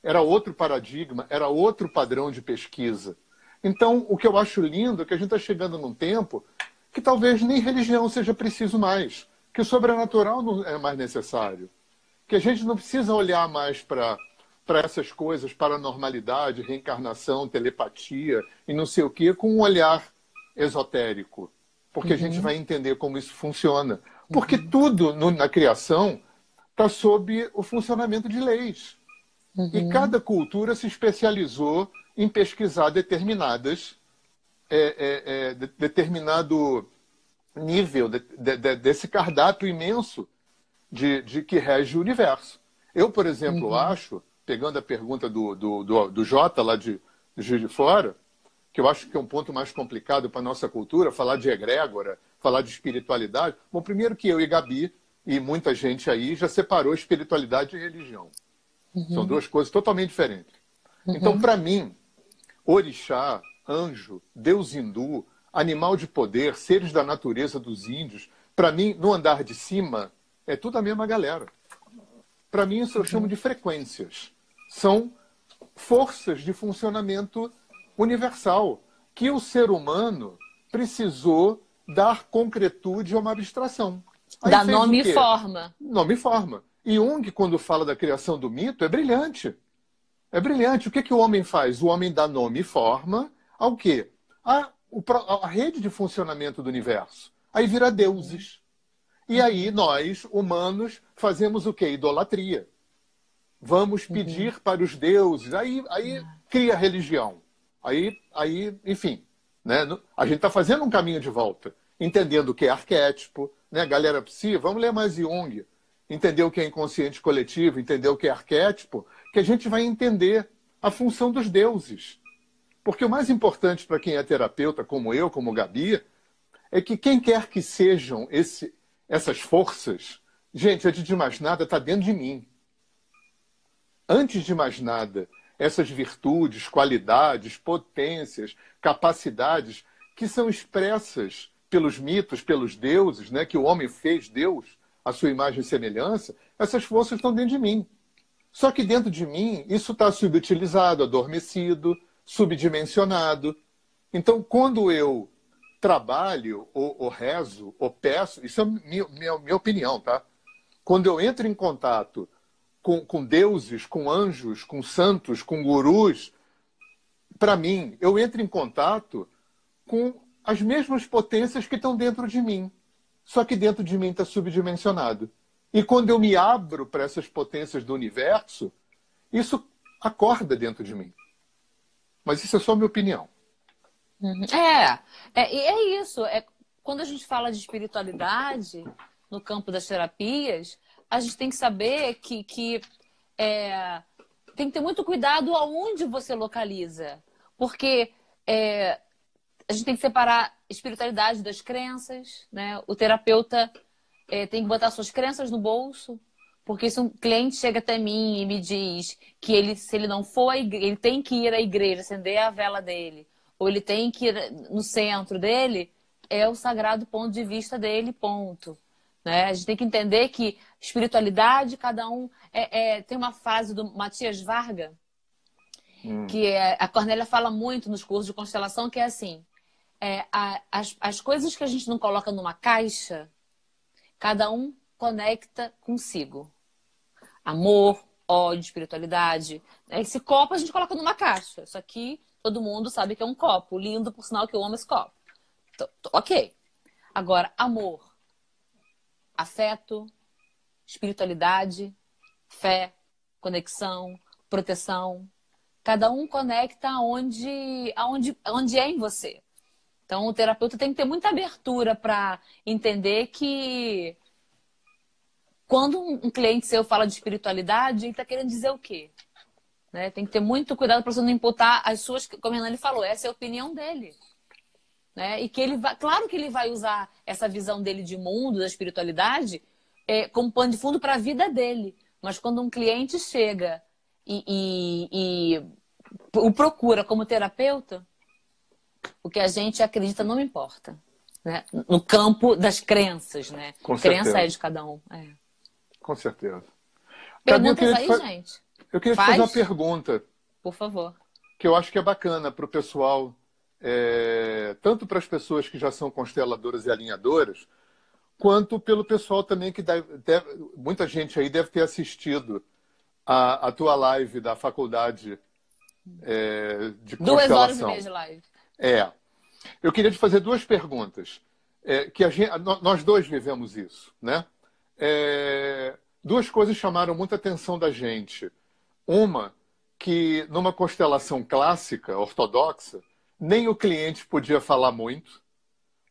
Era outro paradigma, era outro padrão de pesquisa. Então, o que eu acho lindo é que a gente está chegando num tempo que talvez nem religião seja preciso mais, que o sobrenatural não é mais necessário, que a gente não precisa olhar mais para para essas coisas, paranormalidade, reencarnação, telepatia e não sei o que, com um olhar esotérico, porque uhum. a gente uhum. vai entender como isso funciona. Porque uhum. tudo no, na criação está sob o funcionamento de leis. Uhum. E cada cultura se especializou em pesquisar determinadas, é, é, é, de, determinado nível de, de, desse cardápio imenso de, de que rege o universo. Eu, por exemplo, uhum. acho, pegando a pergunta do, do, do, do Jota lá de, de Juiz de Fora, que eu acho que é um ponto mais complicado para a nossa cultura, falar de egrégora, falar de espiritualidade. Bom, primeiro que eu e Gabi, e muita gente aí, já separou espiritualidade e religião. Uhum. São duas coisas totalmente diferentes. Uhum. Então, para mim, orixá, anjo, deus hindu, animal de poder, seres da natureza dos índios, para mim, no andar de cima, é tudo a mesma galera. Para mim, isso eu uhum. chamo de frequências. São forças de funcionamento universal que o ser humano precisou dar concretude a uma abstração. Aí Dá nome e forma. Nome e forma. E Jung, quando fala da criação do mito, é brilhante. É brilhante. O que, que o homem faz? O homem dá nome e forma ao quê? A, a rede de funcionamento do universo. Aí vira deuses. E aí nós, humanos, fazemos o quê? Idolatria. Vamos uhum. pedir uhum. para os deuses. Aí, aí cria religião. Aí, aí enfim, né? a gente está fazendo um caminho de volta, entendendo o que é arquétipo, né? Galera psi, vamos ler mais Jung, entender o que é inconsciente coletivo, entender o que é arquétipo, que a gente vai entender a função dos deuses. Porque o mais importante para quem é terapeuta, como eu, como Gabi, é que quem quer que sejam esse, essas forças, gente, antes de mais nada, está dentro de mim. Antes de mais nada, essas virtudes, qualidades, potências, capacidades que são expressas pelos mitos, pelos deuses, né, que o homem fez Deus, a sua imagem e semelhança, essas forças estão dentro de mim. Só que dentro de mim, isso está subutilizado, adormecido, subdimensionado. Então, quando eu trabalho, ou, ou rezo, ou peço, isso é minha, minha, minha opinião, tá? Quando eu entro em contato com, com deuses, com anjos, com santos, com gurus, para mim, eu entro em contato com as mesmas potências que estão dentro de mim. Só que dentro de mim está subdimensionado. E quando eu me abro para essas potências do universo, isso acorda dentro de mim. Mas isso é só minha opinião. Uhum. É, é, é isso. É, quando a gente fala de espiritualidade no campo das terapias, a gente tem que saber que, que é, tem que ter muito cuidado aonde você localiza. Porque é, a gente tem que separar espiritualidade das crenças, né? O terapeuta é, tem que botar suas crenças no bolso, porque se um cliente chega até mim e me diz que ele, se ele não for, igreja, ele tem que ir à igreja, acender a vela dele, ou ele tem que ir no centro dele, é o sagrado ponto de vista dele, ponto. Né? A gente tem que entender que espiritualidade, cada um. É, é, tem uma frase do Matias Varga, hum. que é, a Cornélia fala muito nos cursos de constelação, que é assim: é, a, as, as coisas que a gente não coloca numa caixa, cada um conecta consigo. Amor, ódio, espiritualidade. Esse copo a gente coloca numa caixa. Isso aqui todo mundo sabe que é um copo. Lindo, por sinal, que eu amo esse copo. ok. Agora, amor afeto, espiritualidade, fé, conexão, proteção. Cada um conecta aonde, aonde, aonde é em você. Então, o terapeuta tem que ter muita abertura para entender que quando um cliente seu fala de espiritualidade, ele está querendo dizer o quê? Né? Tem que ter muito cuidado para você não imputar as suas, como a Nani falou, essa é a opinião dele. Né? E que ele vai, claro que ele vai usar essa visão dele de mundo, da espiritualidade, é, como pano de fundo para a vida dele. Mas quando um cliente chega e, e, e o procura como terapeuta, o que a gente acredita não importa. Né? No campo das crenças, né? Com Crença certeza. é de cada um. É. Com certeza. Perguntas aí, fa... gente. Eu queria Faz? fazer uma pergunta. Por favor. Que eu acho que é bacana para o pessoal é, tanto para as pessoas que já são consteladoras e alinhadoras, quanto pelo pessoal também que deve, deve, muita gente aí deve ter assistido a, a tua live da faculdade é, de duas constelação. Duas horas e meia de live. É. Eu queria te fazer duas perguntas. É, que gente, nós dois vivemos isso, né? É, duas coisas chamaram muita atenção da gente. Uma, que numa constelação clássica, ortodoxa, nem o cliente podia falar muito,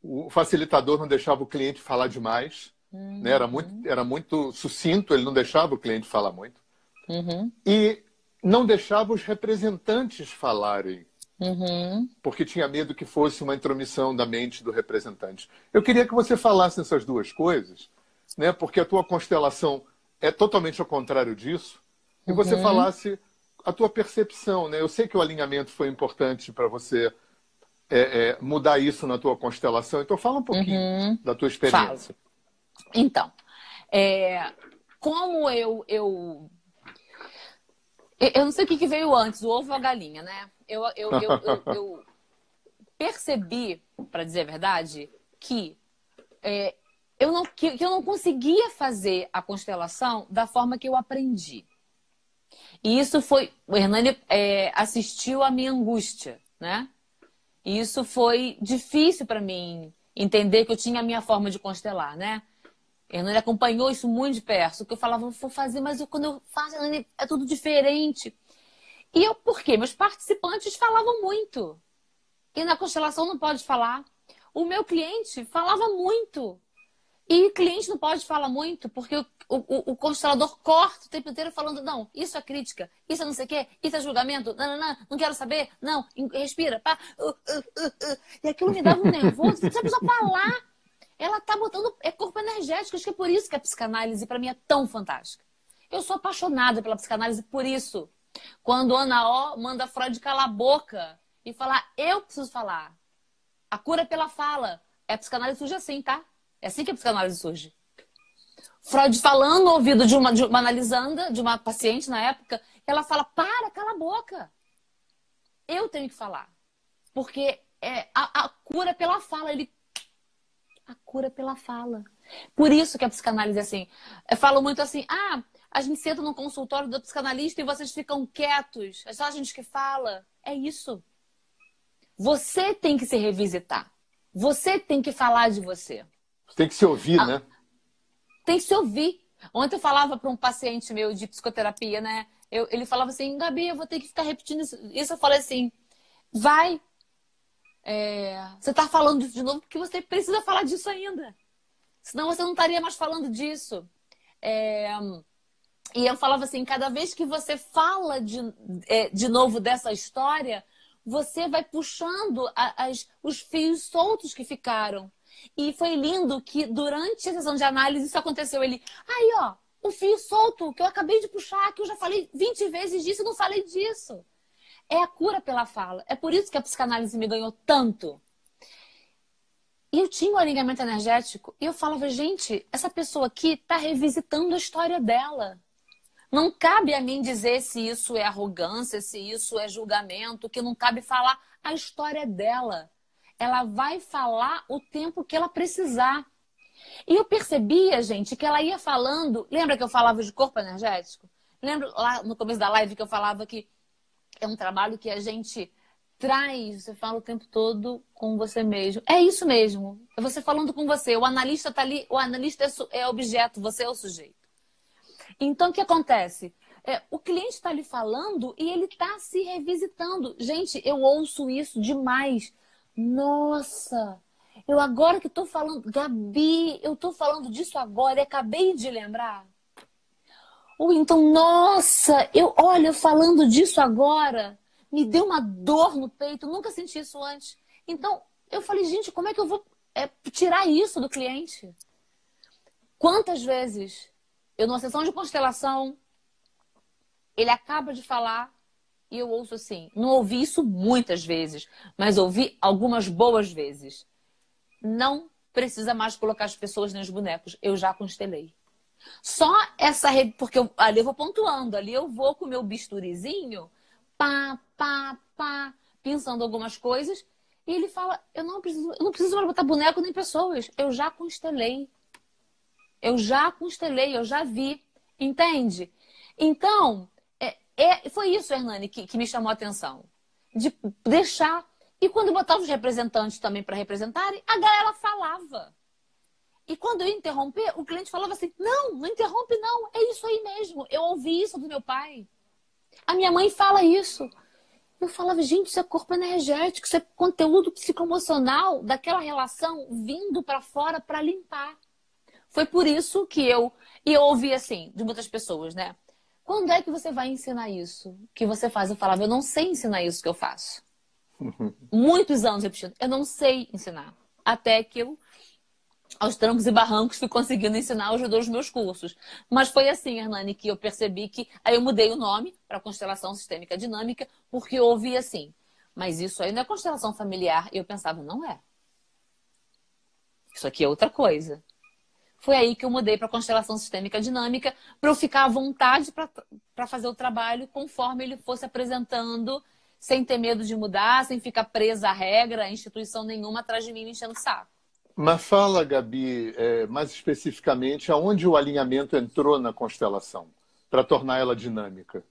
o facilitador não deixava o cliente falar demais, uhum. né? era, muito, era muito sucinto, ele não deixava o cliente falar muito. Uhum. E não deixava os representantes falarem. Uhum. Porque tinha medo que fosse uma intromissão da mente do representante. Eu queria que você falasse essas duas coisas, né? porque a tua constelação é totalmente ao contrário disso, e você Uhum. falasse a tua percepção. Né? Eu sei que o alinhamento foi importante para você é, é, mudar isso na tua constelação, então fala um pouquinho Uhum. da tua experiência. Então, é, como eu, eu. Eu não sei o que que veio antes, o ovo ou a galinha, né? Eu, eu, eu, eu- eu percebi, para dizer a verdade, que, é, eu não, que, que eu não conseguia fazer a constelação da forma que eu aprendi. E isso foi. O Hernani é, assistiu à minha angústia, né? E isso foi difícil para mim entender que eu tinha a minha forma de constelar, né? Hernani acompanhou isso muito de perto, que eu falava, vou fazer, mas eu, quando eu faço, Hernani, é tudo diferente. E eu, por quê? Meus participantes falavam muito. E na constelação não pode falar. O meu cliente falava muito. E o cliente não pode falar muito, porque o, o, o constelador corta o tempo inteiro falando, não, isso é crítica, isso é não sei o quê, isso é julgamento, não, não, não, não quero saber, não, respira, pá. Uh, uh, uh, uh. E aquilo me dava um nervoso. Se a pessoa falar, ela tá botando. É corpo energético. Acho que é por isso que a psicanálise, para mim, é tão fantástica. Eu sou apaixonada pela psicanálise por isso. Quando Ana O manda Freud calar a boca e falar, eu preciso falar. A cura é pela fala. É a psicanálise surge assim, tá? É assim que a psicanálise surge. Freud falando no ouvido de uma, de uma analisanda, de uma paciente na época, ela fala, para, cala a boca. Eu tenho que falar. Porque é, a, a cura é pela fala. Ele a cura pela fala. Por isso que a psicanálise é assim. Eu falo muito assim: ah, a gente senta no consultório do psicanalista e vocês ficam quietos. É só a gente que fala. É isso. Você tem que se revisitar. Você tem que falar de você. Tem que se ouvir, Ah. né? Tem que se ouvir. Ontem eu falava para um paciente meu de psicoterapia, né? Eu- ele falava assim, Gabi, eu vou ter que ficar repetindo isso. Isso eu falei assim, vai. É, você está falando disso de novo porque você precisa falar disso ainda. Senão você não estaria mais falando disso. É, e eu falava assim, cada vez que você fala de, é, de novo dessa história, você vai puxando as- os fios soltos que ficaram. E foi lindo que durante a sessão de análise isso aconteceu. Ele, aí ó, o fio solto que eu acabei de puxar, que eu já falei 20 vezes disso e não falei disso. É a cura pela fala. É por isso que a psicanálise me ganhou tanto. E eu tinha um alinhamento energético e eu falava, gente, essa pessoa aqui está revisitando a história dela. Não cabe a mim dizer se isso é arrogância, se isso é julgamento, que não cabe falar a história dela. Ela vai falar o tempo que ela precisar. E eu percebia, gente, que ela ia falando. Lembra que eu falava de corpo energético? Lembra lá no começo da live que eu falava que é um trabalho que a gente traz, você fala o tempo todo com você mesmo. É isso mesmo. É você falando com você. O analista tá ali, o analista é, é objeto, você é o sujeito. Então, o que acontece? É, o cliente está ali falando e ele está se revisitando. Gente, eu ouço isso demais. Nossa, eu agora que estou falando, Gabi, eu estou falando disso agora e acabei de lembrar. Ou então, nossa, eu olha, falando disso agora, me deu uma dor no peito, nunca senti isso antes. Então, eu falei, gente, como é que eu vou é, tirar isso do cliente? Quantas vezes eu, numa sessão de constelação, ele acaba de falar e eu ouço assim. Não ouvi isso muitas vezes, mas ouvi algumas boas vezes. Não precisa mais colocar as pessoas nos bonecos. Eu já constelei. Só essa rede, porque eu, ali eu vou pontuando, ali eu vou com o meu bisturizinho, pá, pá, pá, pensando algumas coisas, e ele fala: eu não preciso, eu não preciso mais botar boneco nem pessoas, eu já constelei. Eu já constelei, eu já vi. Entende? Então, é, é- foi isso, Hernani, que, que me chamou a atenção. De deixar. E quando botava os representantes também para representarem, a galera falava. E quando eu ia interromper, o cliente falava assim: não, não interrompe, não, é isso aí mesmo. Eu ouvi isso do meu pai. A minha mãe fala isso. Eu falava, gente, isso é corpo energético, isso é conteúdo psicoemocional daquela relação vindo para fora para limpar. Foi por isso que eu. E eu ouvi assim, de muitas pessoas, né? quando é que você vai ensinar isso que você faz? Eu falava, eu não sei ensinar isso que eu faço. Muitos anos repetindo, eu não sei ensinar. Até que eu, aos trancos e barrancos, fui conseguindo ensinar os dos meus cursos. Mas foi assim, Hernani, que eu percebi que. Aí eu mudei o nome para Constelação Sistêmica Dinâmica, porque eu ouvi assim. Mas isso aí não é constelação familiar. E eu pensava, não é. Isso aqui é outra coisa. Foi aí que eu mudei para constelação sistêmica dinâmica, para eu ficar à vontade para fazer o trabalho conforme ele fosse apresentando, sem ter medo de mudar, sem ficar presa à regra, a instituição nenhuma atrás de mim me enchendo o saco. Mas fala, Gabi, é, mais especificamente, aonde o alinhamento entrou na constelação para tornar ela dinâmica?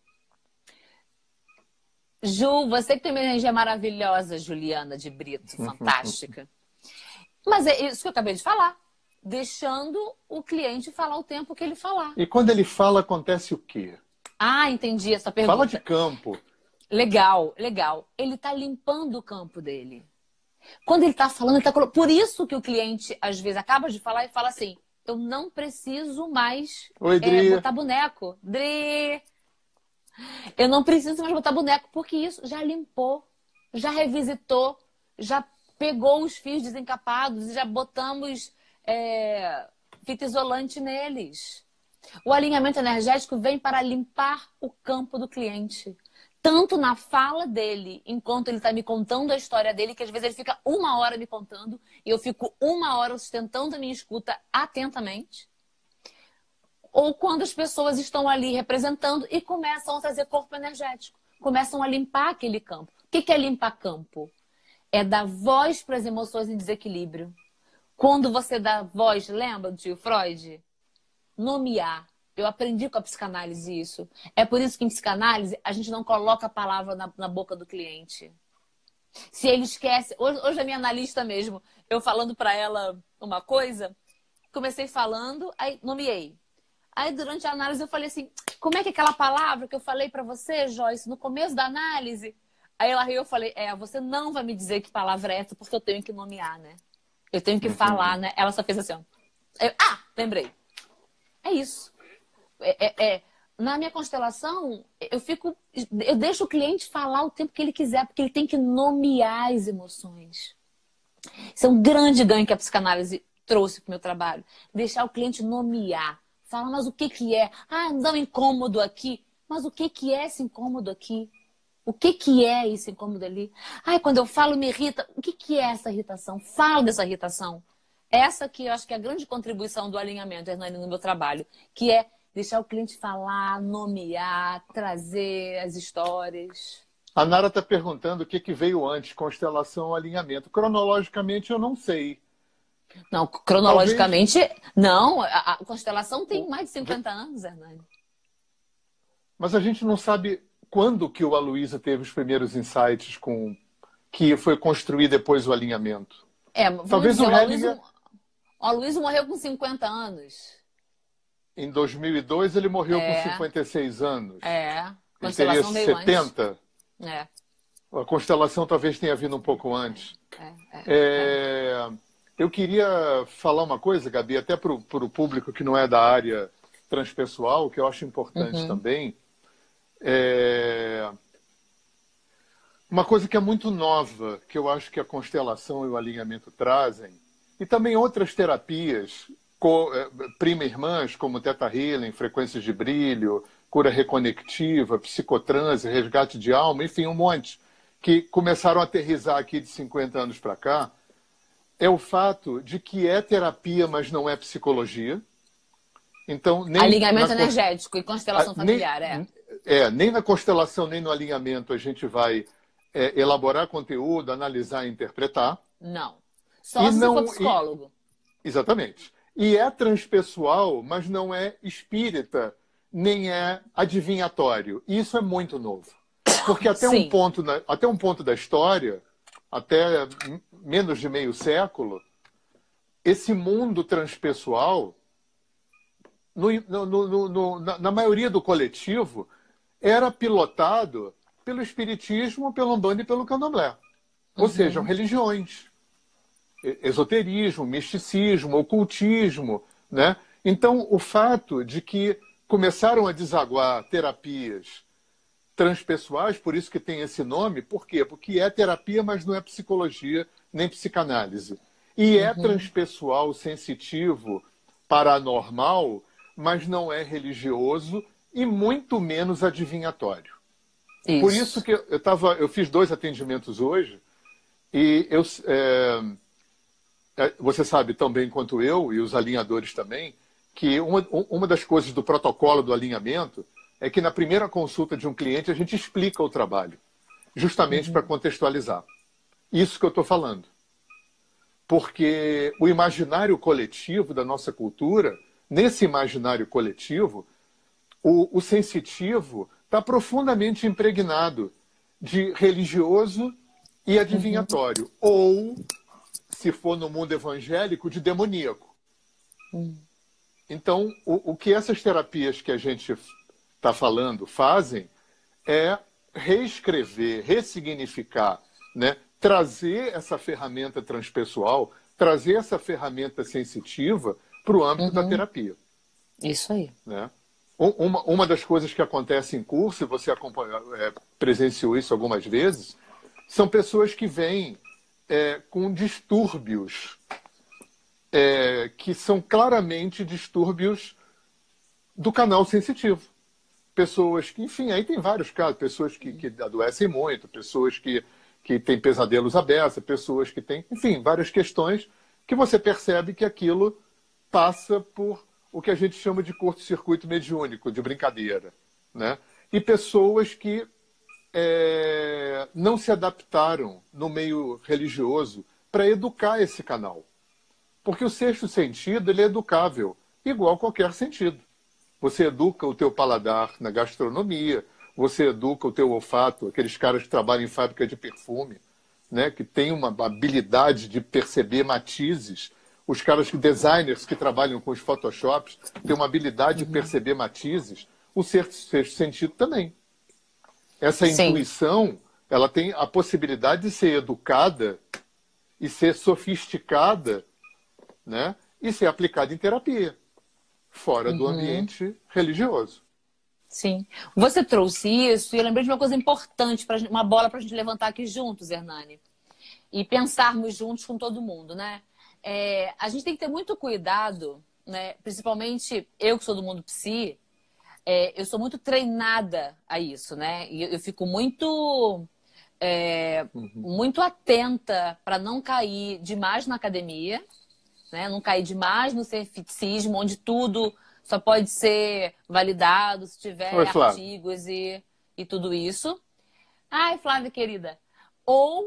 Ju, você que tem uma energia maravilhosa, Juliana de Brito, fantástica. Mas é isso que eu acabei de falar. Deixando o cliente falar o tempo que ele falar. E quando ele fala, acontece o quê? Ah, entendi essa pergunta. Fala de campo. Legal, legal. Ele está limpando o campo dele. Quando ele está falando, ele tá Por isso que o cliente, às vezes, acaba de falar e fala assim: eu não preciso mais Oi. É, botar boneco. Dri! Eu não preciso mais botar boneco, porque isso já limpou, já revisitou, já pegou os fios desencapados e já botamos é, fita isolante neles. O alinhamento energético vem para limpar o campo do cliente. Tanto na fala dele, enquanto ele está me contando a história dele, que às vezes ele fica uma hora me contando e eu fico uma hora sustentando a minha escuta atentamente. Ou quando as pessoas estão ali representando e começam a trazer corpo energético, começam a limpar aquele campo. O que é limpar campo? é dar voz para as emoções em desequilíbrio. Quando você dá voz, lembra do tio Freud? Nomear. Eu aprendi com a psicanálise isso. É por isso que em psicanálise a gente não coloca a palavra na, na boca do cliente. Se ele esquece. Hoje, hoje a minha analista mesmo, eu falando para ela uma coisa, comecei falando, aí nomeei. Aí durante a análise eu falei assim: como é que é aquela palavra que eu falei para você, Joyce, no começo da análise? Aí ela riu, eu falei, é, você não vai me dizer que palavra é essa, porque eu tenho que nomear, né? Eu tenho que falar, né? Ela só fez assim, ó. Eu, ah, lembrei. É isso. É, é, é, na minha constelação, eu fico. Eu deixo o cliente falar o tempo que ele quiser, porque ele tem que nomear as emoções. Isso é um grande ganho que a psicanálise trouxe para o meu trabalho. Deixar o cliente nomear. Falar, mas o que, que é? Ah, dá um incômodo aqui. Mas o que, que é esse incômodo aqui? O que, que é esse incômodo ali? Ai, quando eu falo me irrita. O que, que é essa irritação? Falo dessa irritação. Essa que eu acho que é a grande contribuição do alinhamento, Hernani, no meu trabalho, que é deixar o cliente falar, nomear, trazer as histórias. A Nara está perguntando o que, que veio antes, constelação ou alinhamento. Cronologicamente, eu não sei. Não, cronologicamente, Talvez... não. A, a, constelação tem mais de 50 anos, Hernani. Mas a gente não sabe quando que o Aloysio teve os primeiros insights com que foi construir depois o alinhamento? É, talvez dizer, o, Hellinger... o Aloysio morreu com 50 anos. Em 2002 ele morreu é. com 56 anos. É. Ele teria 70. Antes. É. A constelação talvez tenha vindo um pouco antes. É, é, é. eu queria falar uma coisa, Gabi, até para o público que não é da área transpessoal, que eu acho importante uhum. também. É... Uma coisa que é muito nova, que eu acho que a constelação e o alinhamento trazem, e também outras terapias, é, prima-irmãs, como Teta Healing, frequências de brilho, cura reconectiva, psicotranse, resgate de alma, enfim, um monte, que começaram a aterrizar aqui de 50 anos para cá, é o fato de que é terapia, mas não é psicologia. Então, nem Alinhamento na... energético e constelação familiar, nem... é. É, nem na constelação, nem no alinhamento a gente vai é, elaborar conteúdo, analisar e interpretar. Não. Só e se não, for psicólogo. E, exatamente. E é transpessoal, mas não é espírita, nem é adivinhatório. E isso é muito novo. Porque até um, ponto na, até um ponto da história, até menos de meio século, esse mundo transpessoal, no, no, no, na, na maioria do coletivo, era pilotado pelo Espiritismo, pelo Umbanda e pelo Candomblé. Ou uhum. seja, religiões. Esoterismo, misticismo, ocultismo. Né? Então, o fato de que começaram a desaguar terapias transpessoais, por isso que tem esse nome. Por quê? Porque é terapia, mas não é psicologia nem psicanálise. E é uhum. transpessoal, sensitivo, paranormal, mas não é religioso e muito menos adivinhatório. Isso. Por isso que eu tava, eu fiz dois atendimentos hoje e eu, é, você sabe tão bem quanto eu e os alinhadores também que uma, uma das coisas do protocolo do alinhamento é que na primeira consulta de um cliente a gente explica o trabalho, justamente uhum. para contextualizar. Isso que eu estou falando. Porque o imaginário coletivo da nossa cultura, nesse imaginário coletivo, o, o sensitivo está profundamente impregnado de religioso e adivinhatório. Uhum. Ou, se for no mundo evangélico, de demoníaco. Uhum. Então, o, o que essas terapias que a gente está falando fazem é reescrever, ressignificar, né? trazer essa ferramenta transpessoal, trazer essa ferramenta sensitiva para o âmbito uhum. da terapia. Isso aí. Né? Uma, uma das coisas que acontece em curso, e você acompanha, é, presenciou isso algumas vezes, são pessoas que vêm é, com distúrbios é, que são claramente distúrbios do canal sensitivo. Pessoas que, enfim, aí tem vários casos, pessoas que, que adoecem muito, pessoas que, que têm pesadelos abertos, pessoas que têm, enfim, várias questões que você percebe que aquilo passa por o que a gente chama de curto-circuito mediúnico, de brincadeira. Né? E pessoas que é, não se adaptaram no meio religioso para educar esse canal. Porque o sexto sentido ele é educável, igual qualquer sentido. Você educa o teu paladar na gastronomia, você educa o teu olfato, aqueles caras que trabalham em fábrica de perfume, né, que têm uma habilidade de perceber matizes. Os caras que designers que trabalham com os photoshops têm uma habilidade uhum. de perceber matizes. O sexto, sexto sentido também. Essa Sim. intuição, ela tem a possibilidade de ser educada e ser sofisticada né? e ser aplicado em terapia, fora uhum. do ambiente religioso. Sim. Você trouxe isso e eu lembrei de uma coisa importante, pra, uma bola para a gente levantar aqui juntos, Hernani. E pensarmos juntos com todo mundo, né? É, a gente tem que ter muito cuidado, né? principalmente eu que sou do mundo psi, é, eu sou muito treinada a isso, né? E eu, eu fico muito, é, uhum. muito atenta para não cair demais na academia, né? Não cair demais no cientificismo, onde tudo só pode ser validado se tiver Oi, artigos e, e tudo isso. Ai, Flávia, querida. Ou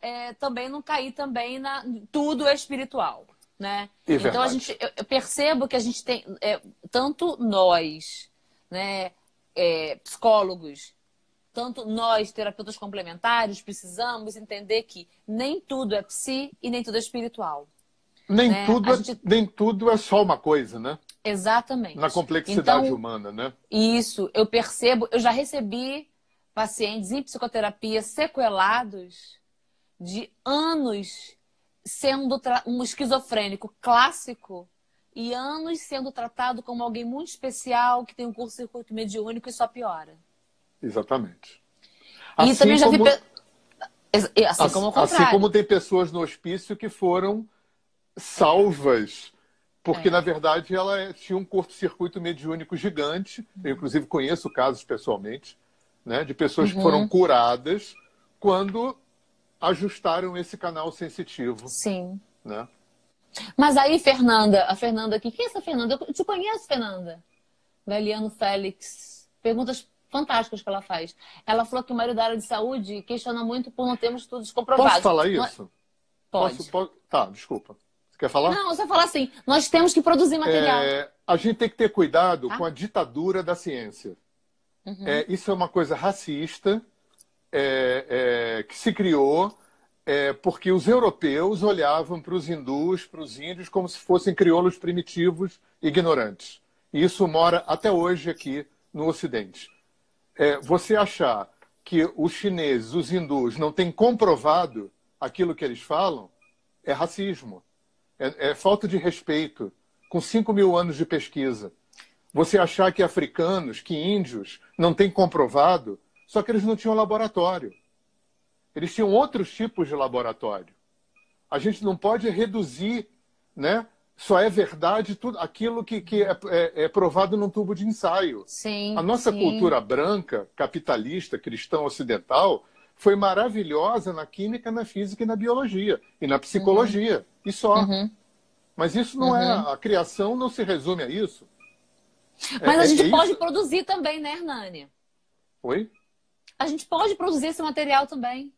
é, também não cair também na tudo é espiritual, né? É então a gente, eu, eu, percebo que a gente tem é, tanto nós, né, é, psicólogos, tanto nós terapeutas complementares precisamos entender que nem tudo é psi e nem tudo é espiritual. Nem, né? tudo é, gente... nem tudo é só uma coisa, né? Exatamente. Na complexidade então, humana, né? Isso, eu percebo, eu já recebi pacientes em psicoterapia sequelados de anos sendo um esquizofrênico clássico e anos sendo tratado como alguém muito especial que tem um curso circuito mediúnico e só piora. Exatamente. E assim também já como... vi. Assim, como assim como tem pessoas no hospício que foram salvas, porque é. na verdade ela tinha um curto-circuito mediúnico gigante. Eu, inclusive, conheço casos pessoalmente, né, de pessoas uhum. que foram curadas quando ajustaram esse canal sensitivo. Sim. Né? Mas aí, Fernanda, a Fernanda aqui, quem é essa Fernanda? Eu te conheço, Fernanda. Galiano Félix. Perguntas fantásticas que ela faz. Ela falou que o marido da área de saúde questiona muito por não termos estudos comprovados. Posso falar isso? Pode. Posso, pode... Tá, desculpa. Você quer falar? Não, você fala assim, nós temos que produzir material. É, a gente tem que ter cuidado tá? com a ditadura da ciência. Uhum. É, isso é uma coisa racista é, é que se criou é, porque os europeus olhavam para os hindus, para os índios, como se fossem crioulos primitivos, ignorantes. E isso mora até hoje aqui no Ocidente. É, você achar que os chineses, os hindus, não têm comprovado aquilo que eles falam, é racismo é, é falta de respeito com 5 mil anos de pesquisa. você achar que africanos, que índios não têm comprovado, só que eles não tinham laboratório. Eles tinham outros tipos de laboratório. A gente não pode reduzir, né? Só é verdade tudo aquilo que, que é, é, é provado num tubo de ensaio. Sim, a nossa sim. cultura branca, capitalista, cristã ocidental, foi maravilhosa na química, na física e na biologia e na psicologia. Uhum. E só. Uhum. Mas isso não é. Uhum. A criação não se resume a isso. Mas É- a gente é pode isso. produzir também, né, Hernani? Oi? A gente pode produzir esse material também.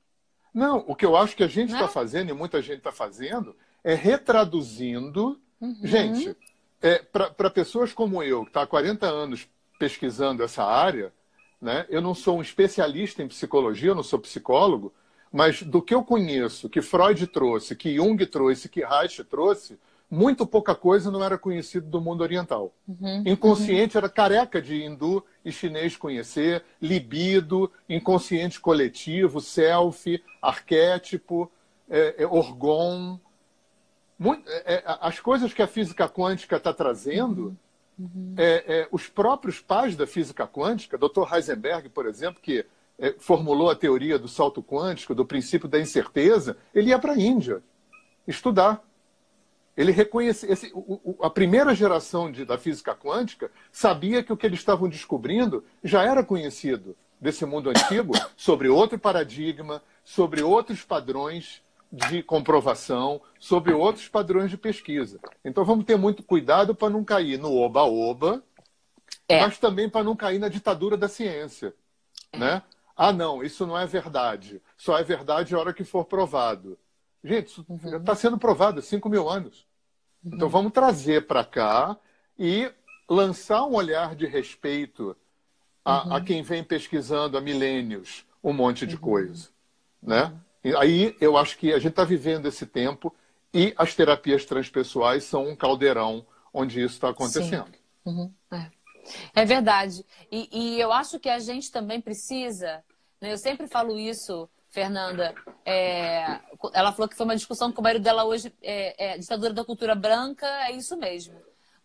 Não, o que eu acho que a gente Né? está fazendo, e muita gente está fazendo, é retraduzindo. Uhum. Gente, é, para pessoas como eu, que está há 40 anos pesquisando essa área, né, eu não sou um especialista em psicologia, eu não sou psicólogo, mas do que eu conheço, que Freud trouxe, que Jung trouxe, que Reich trouxe, muito pouca coisa não era conhecido do mundo oriental. Uhum. Inconsciente era careca de hindu e chinês conhecer, libido, inconsciente coletivo, self, arquétipo, é, é, orgon. Muito- é, é, as coisas que a física quântica está trazendo, é, é, os próprios pais da física quântica, Dr. Heisenberg, por exemplo, que formulou a teoria do salto quântico, do princípio da incerteza, ele ia para a Índia estudar. Ele reconhecia. esse- o- o- a primeira geração de- da física quântica sabia que o que eles estavam descobrindo já era conhecido desse mundo antigo sobre outro paradigma, sobre outros padrões de comprovação, sobre outros padrões de pesquisa. Então vamos ter muito cuidado para não cair no oba-oba, É. mas também para não cair na ditadura da ciência. Né? Ah, não, isso não é verdade. Só é verdade a hora que for provado. Gente, isso está sendo provado há 5 mil anos. Então vamos trazer para cá e lançar um olhar de respeito a, a quem vem pesquisando há milênios um monte de coisa. Né? E aí eu acho que a gente está vivendo esse tempo e as terapias transpessoais são um caldeirão onde isso está acontecendo. Uhum, é. É verdade. E, e eu acho que a gente também precisa, né, eu sempre falo isso, Fernanda, é, ela falou que foi uma discussão com o marido dela hoje, é, é, ditadura da cultura branca, é isso mesmo.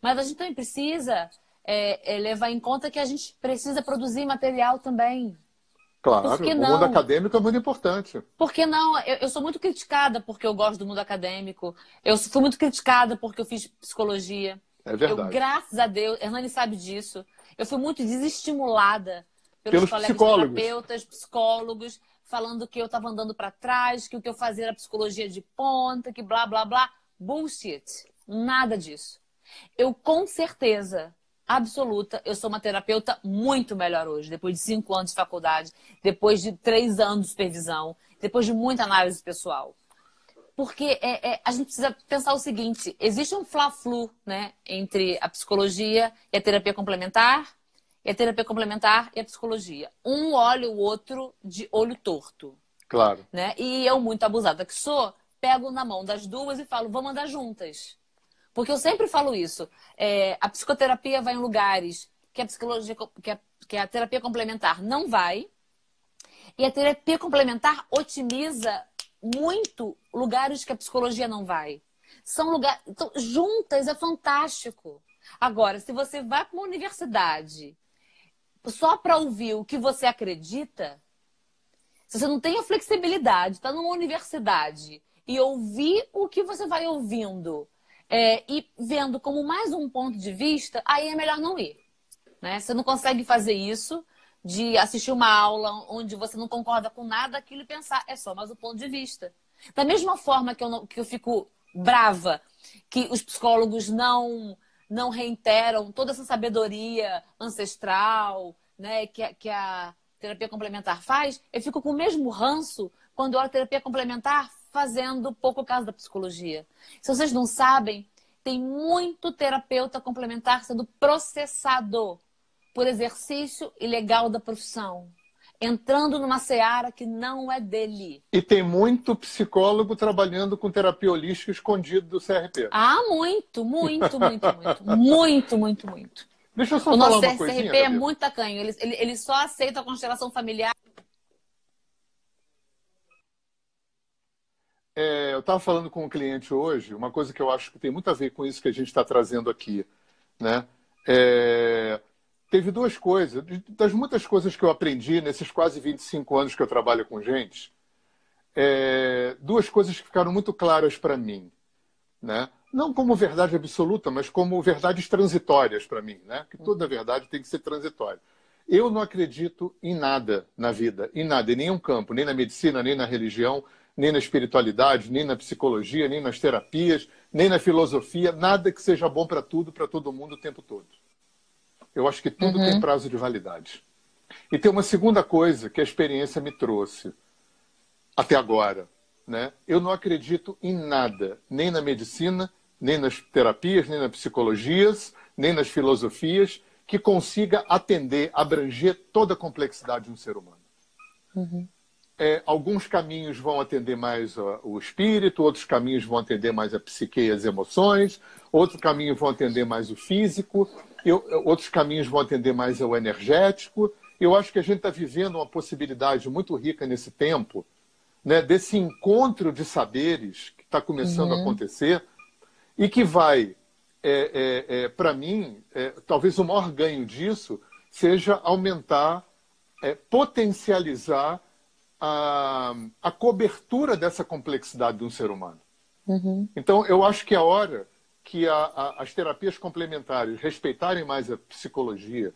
Mas a gente também precisa é, é, levar em conta que a gente precisa produzir material também. Claro, o mundo acadêmico é muito importante. Por que não? Eu, eu sou muito criticada porque eu gosto do mundo acadêmico. Eu fui muito criticada porque eu fiz psicologia. É Eu, verdade. graças a Deus, Hernani sabe disso. Eu fui muito desestimulada pelos, Pelos colegas psicólogos. terapeutas, psicólogos, falando que eu estava andando para trás, que o que eu fazia era psicologia de ponta, que blá, blá, blá. Bullshit. Nada disso. Eu, com certeza absoluta, eu sou uma terapeuta muito melhor hoje, depois de cinco anos de faculdade, depois de três anos de supervisão, depois de muita análise pessoal. Porque é, é, a gente precisa pensar o seguinte: existe um fla-flu né, entre a psicologia e a terapia complementar, e a terapia complementar e a psicologia. Um olha o outro de olho torto. Claro. Né? E eu, muito abusada que sou, pego na mão das duas e falo: vamos andar juntas. Porque eu sempre falo isso. É, a psicoterapia vai em lugares que a psicologia, que a, que a terapia complementar não vai. E a terapia complementar otimiza muito lugares que a psicologia não vai. São lugares. Então, juntas é fantástico. Agora, se você vai para uma universidade só para ouvir o que você acredita, se você não tem a flexibilidade, está numa universidade e ouvir o que você vai ouvindo é, e vendo como mais um ponto de vista, aí é melhor não ir. Né? Você não consegue fazer isso de assistir uma aula onde você não concorda com nada daquilo e pensar, é só mais um ponto de vista. Da mesma forma que eu, não, que eu fico brava que os psicólogos não, não reiteram toda essa sabedoria ancestral né, que, a, que a terapia complementar faz, eu fico com o mesmo ranço quando olho a terapia complementar fazendo pouco caso da psicologia. Se vocês não sabem, tem muito terapeuta complementar sendo processado por exercício ilegal da profissão, entrando numa seara que não é dele. E tem muito psicólogo trabalhando com terapia holística escondido do CRP. Ah, muito, muito, muito, muito, muito, muito, muito. Deixa eu só o falar nosso uma CRP coisinha. é Gabi. muito tacanho. Ele, ele, ele só aceita a constelação familiar. É, eu estava falando com um cliente hoje, uma coisa que eu acho que tem muito a ver com isso que a gente está trazendo aqui. Né? É, teve duas coisas, das muitas coisas que eu aprendi nesses quase 25 anos que eu trabalho com gente, é, duas coisas que ficaram muito claras para mim. Né? Não como verdade absoluta, mas como verdades transitórias para mim. Né? Que toda verdade tem que ser transitória. Eu não acredito em nada na vida, em nada, em nenhum campo, nem na medicina, nem na religião, nem na espiritualidade, nem na psicologia, nem nas terapias, nem na filosofia, nada que seja bom para tudo, para todo mundo o tempo todo. Eu acho que tudo uhum. tem prazo de validade. E tem uma segunda coisa que a experiência me trouxe até agora. Né? Eu não acredito em nada, nem na medicina, nem nas terapias, nem nas psicologias, nem nas filosofias, que consiga atender, abranger toda a complexidade de um ser humano. Uhum. É, alguns caminhos vão atender mais o espírito, outros caminhos vão atender mais a psique e as emoções, outros caminhos vão atender mais o físico, eu, outros caminhos vão atender mais ao energético. Eu acho que a gente está vivendo uma possibilidade muito rica nesse tempo, né, desse encontro de saberes que está começando uhum. a acontecer e que vai, é, é, é para mim, é, talvez o maior ganho disso seja aumentar, é, potencializar a, a cobertura dessa complexidade de um ser humano. Uhum. Então, eu acho que é hora que a, a, as terapias complementares respeitarem mais a psicologia,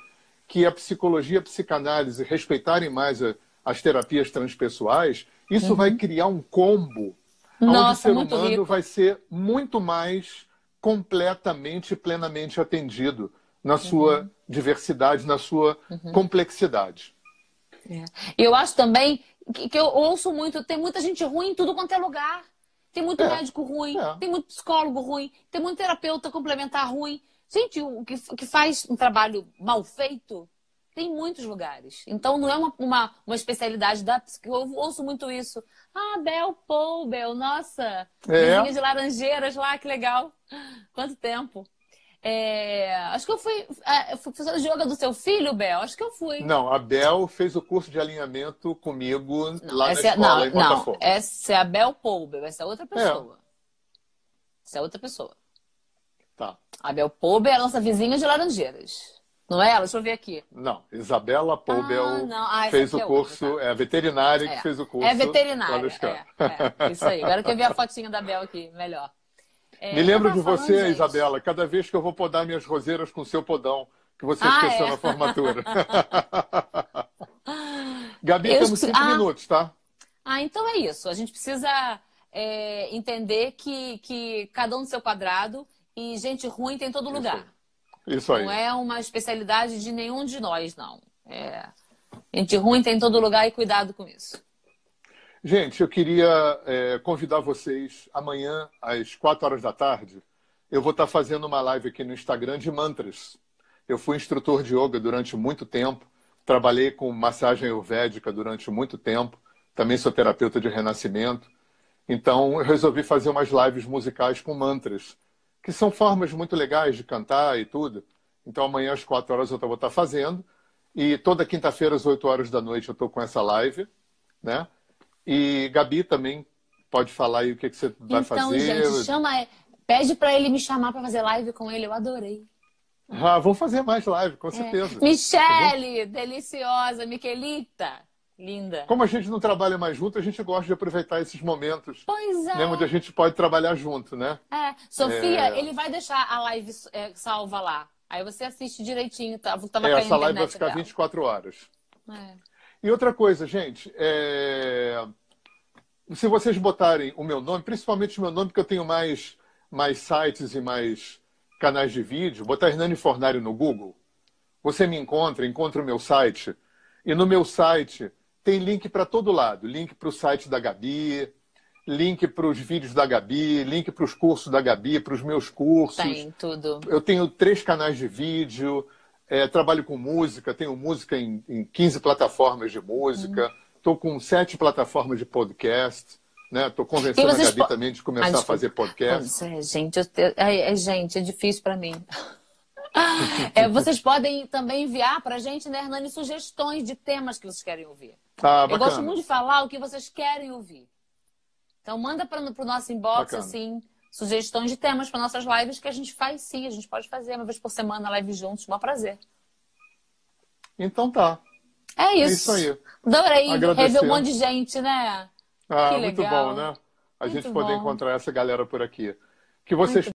que a psicologia a psicanálise respeitarem mais as terapias transpessoais, isso uhum. vai criar um combo Nossa, onde o ser humano rico. vai ser muito mais completamente plenamente atendido na sua uhum. diversidade, na sua uhum. complexidade. É. Eu acho também que, eu ouço muito, tem muita gente ruim em tudo quanto é lugar. Tem muito é. médico ruim, é. tem muito psicólogo ruim, tem muito terapeuta complementar ruim. Gente, o que, que faz um trabalho mal feito tem muitos lugares. Então não é uma, uma, uma especialidade da Eu ouço muito isso. Ah, Bel Poubel, nossa, é. de laranjeiras lá, que legal. Quanto tempo. É, acho que eu fui, é, fui fazer yoga do seu filho, Bel. Acho que eu fui. Não, a Bel fez o curso de alinhamento comigo não, lá na é, escola não, em Botafogo. Não, essa é a Bel Poubel, essa é outra é. pessoa. É. Essa é outra pessoa. Tá. A Bel Poubel é a nossa vizinha de Laranjeiras. Não é ela? Deixa eu ver aqui. Não, Isabela Poubel ah, ah, fez o curso, outra, tá? é a veterinária que fez o curso. É veterinária, é, é, isso aí. Agora que eu vi a fotinha da Bel aqui, melhor. É, Me lembro de você, gente. Isabela, cada vez que eu vou podar minhas roseiras com seu podão, que você ah, esqueceu é? na formatura. Gabi, eu temos cinco ah, minutos, tá? Ah, então é isso. A gente precisa é, entender que, que cada um no seu quadrado e gente ruim tem em todo lugar. Isso aí. Não é uma especialidade de nenhum de nós, não. É... Gente ruim tem em todo lugar e cuidado com isso. Gente, eu queria é, convidar vocês amanhã, às 4 horas da tarde. Eu vou estar fazendo uma live aqui no Instagram de mantras. Eu fui instrutor de yoga durante muito tempo, trabalhei com massagem ayurvédica durante muito tempo, também sou terapeuta de renascimento. Então, eu resolvi fazer umas lives musicais com mantras, que são formas muito legais de cantar e tudo. Então, amanhã às 4 horas eu vou estar fazendo. E toda quinta-feira, às 8 horas da noite, eu estou com essa live, né? E Gabi também pode falar aí o que, que você vai então, fazer. Então, gente, chama, pede para ele me chamar para fazer live com ele. Eu adorei. Ah, vamos fazer mais live, com é. certeza. Michele, tá deliciosa. Miquelita, linda. Como a gente não trabalha mais junto, a gente gosta de aproveitar esses momentos. Pois é. Né, onde a gente pode trabalhar junto, né? É. Sofia, é... ele vai deixar a live é, salva lá. Aí você assiste direitinho. Tá? Tava é, essa live vai ficar dela. 24 horas. É. E outra coisa, gente, é... se vocês botarem o meu nome, principalmente o meu nome, porque eu tenho mais, mais sites e mais canais de vídeo, botar Hernani Fornari no Google, você me encontra, encontra o meu site. E no meu site tem link para todo lado. Link para o site da Gabi, link para os vídeos da Gabi, link para os cursos da Gabi, para os meus cursos. Tem tudo. Eu tenho três canais de vídeo. É, trabalho com música, tenho música em, em 15 plataformas de música, estou uhum. com sete plataformas de podcast. Estou né? convencendo a Gabi po... também de começar ah, a fazer podcast. É, gente, eu, é, é, gente, é difícil para mim. é, vocês podem também enviar para a gente, né, Hernani, sugestões de temas que vocês querem ouvir. Ah, eu gosto muito de falar o que vocês querem ouvir. Então manda para o nosso inbox, bacana. assim, sugestões de temas para nossas lives que a gente faz sim, a gente pode fazer uma vez por semana live juntos, um prazer. Então tá. É isso. É isso aí. Adorei rever um monte de gente, né? Ah, muito bom, né? A Muito gente poder encontrar essa galera por aqui. Que vocês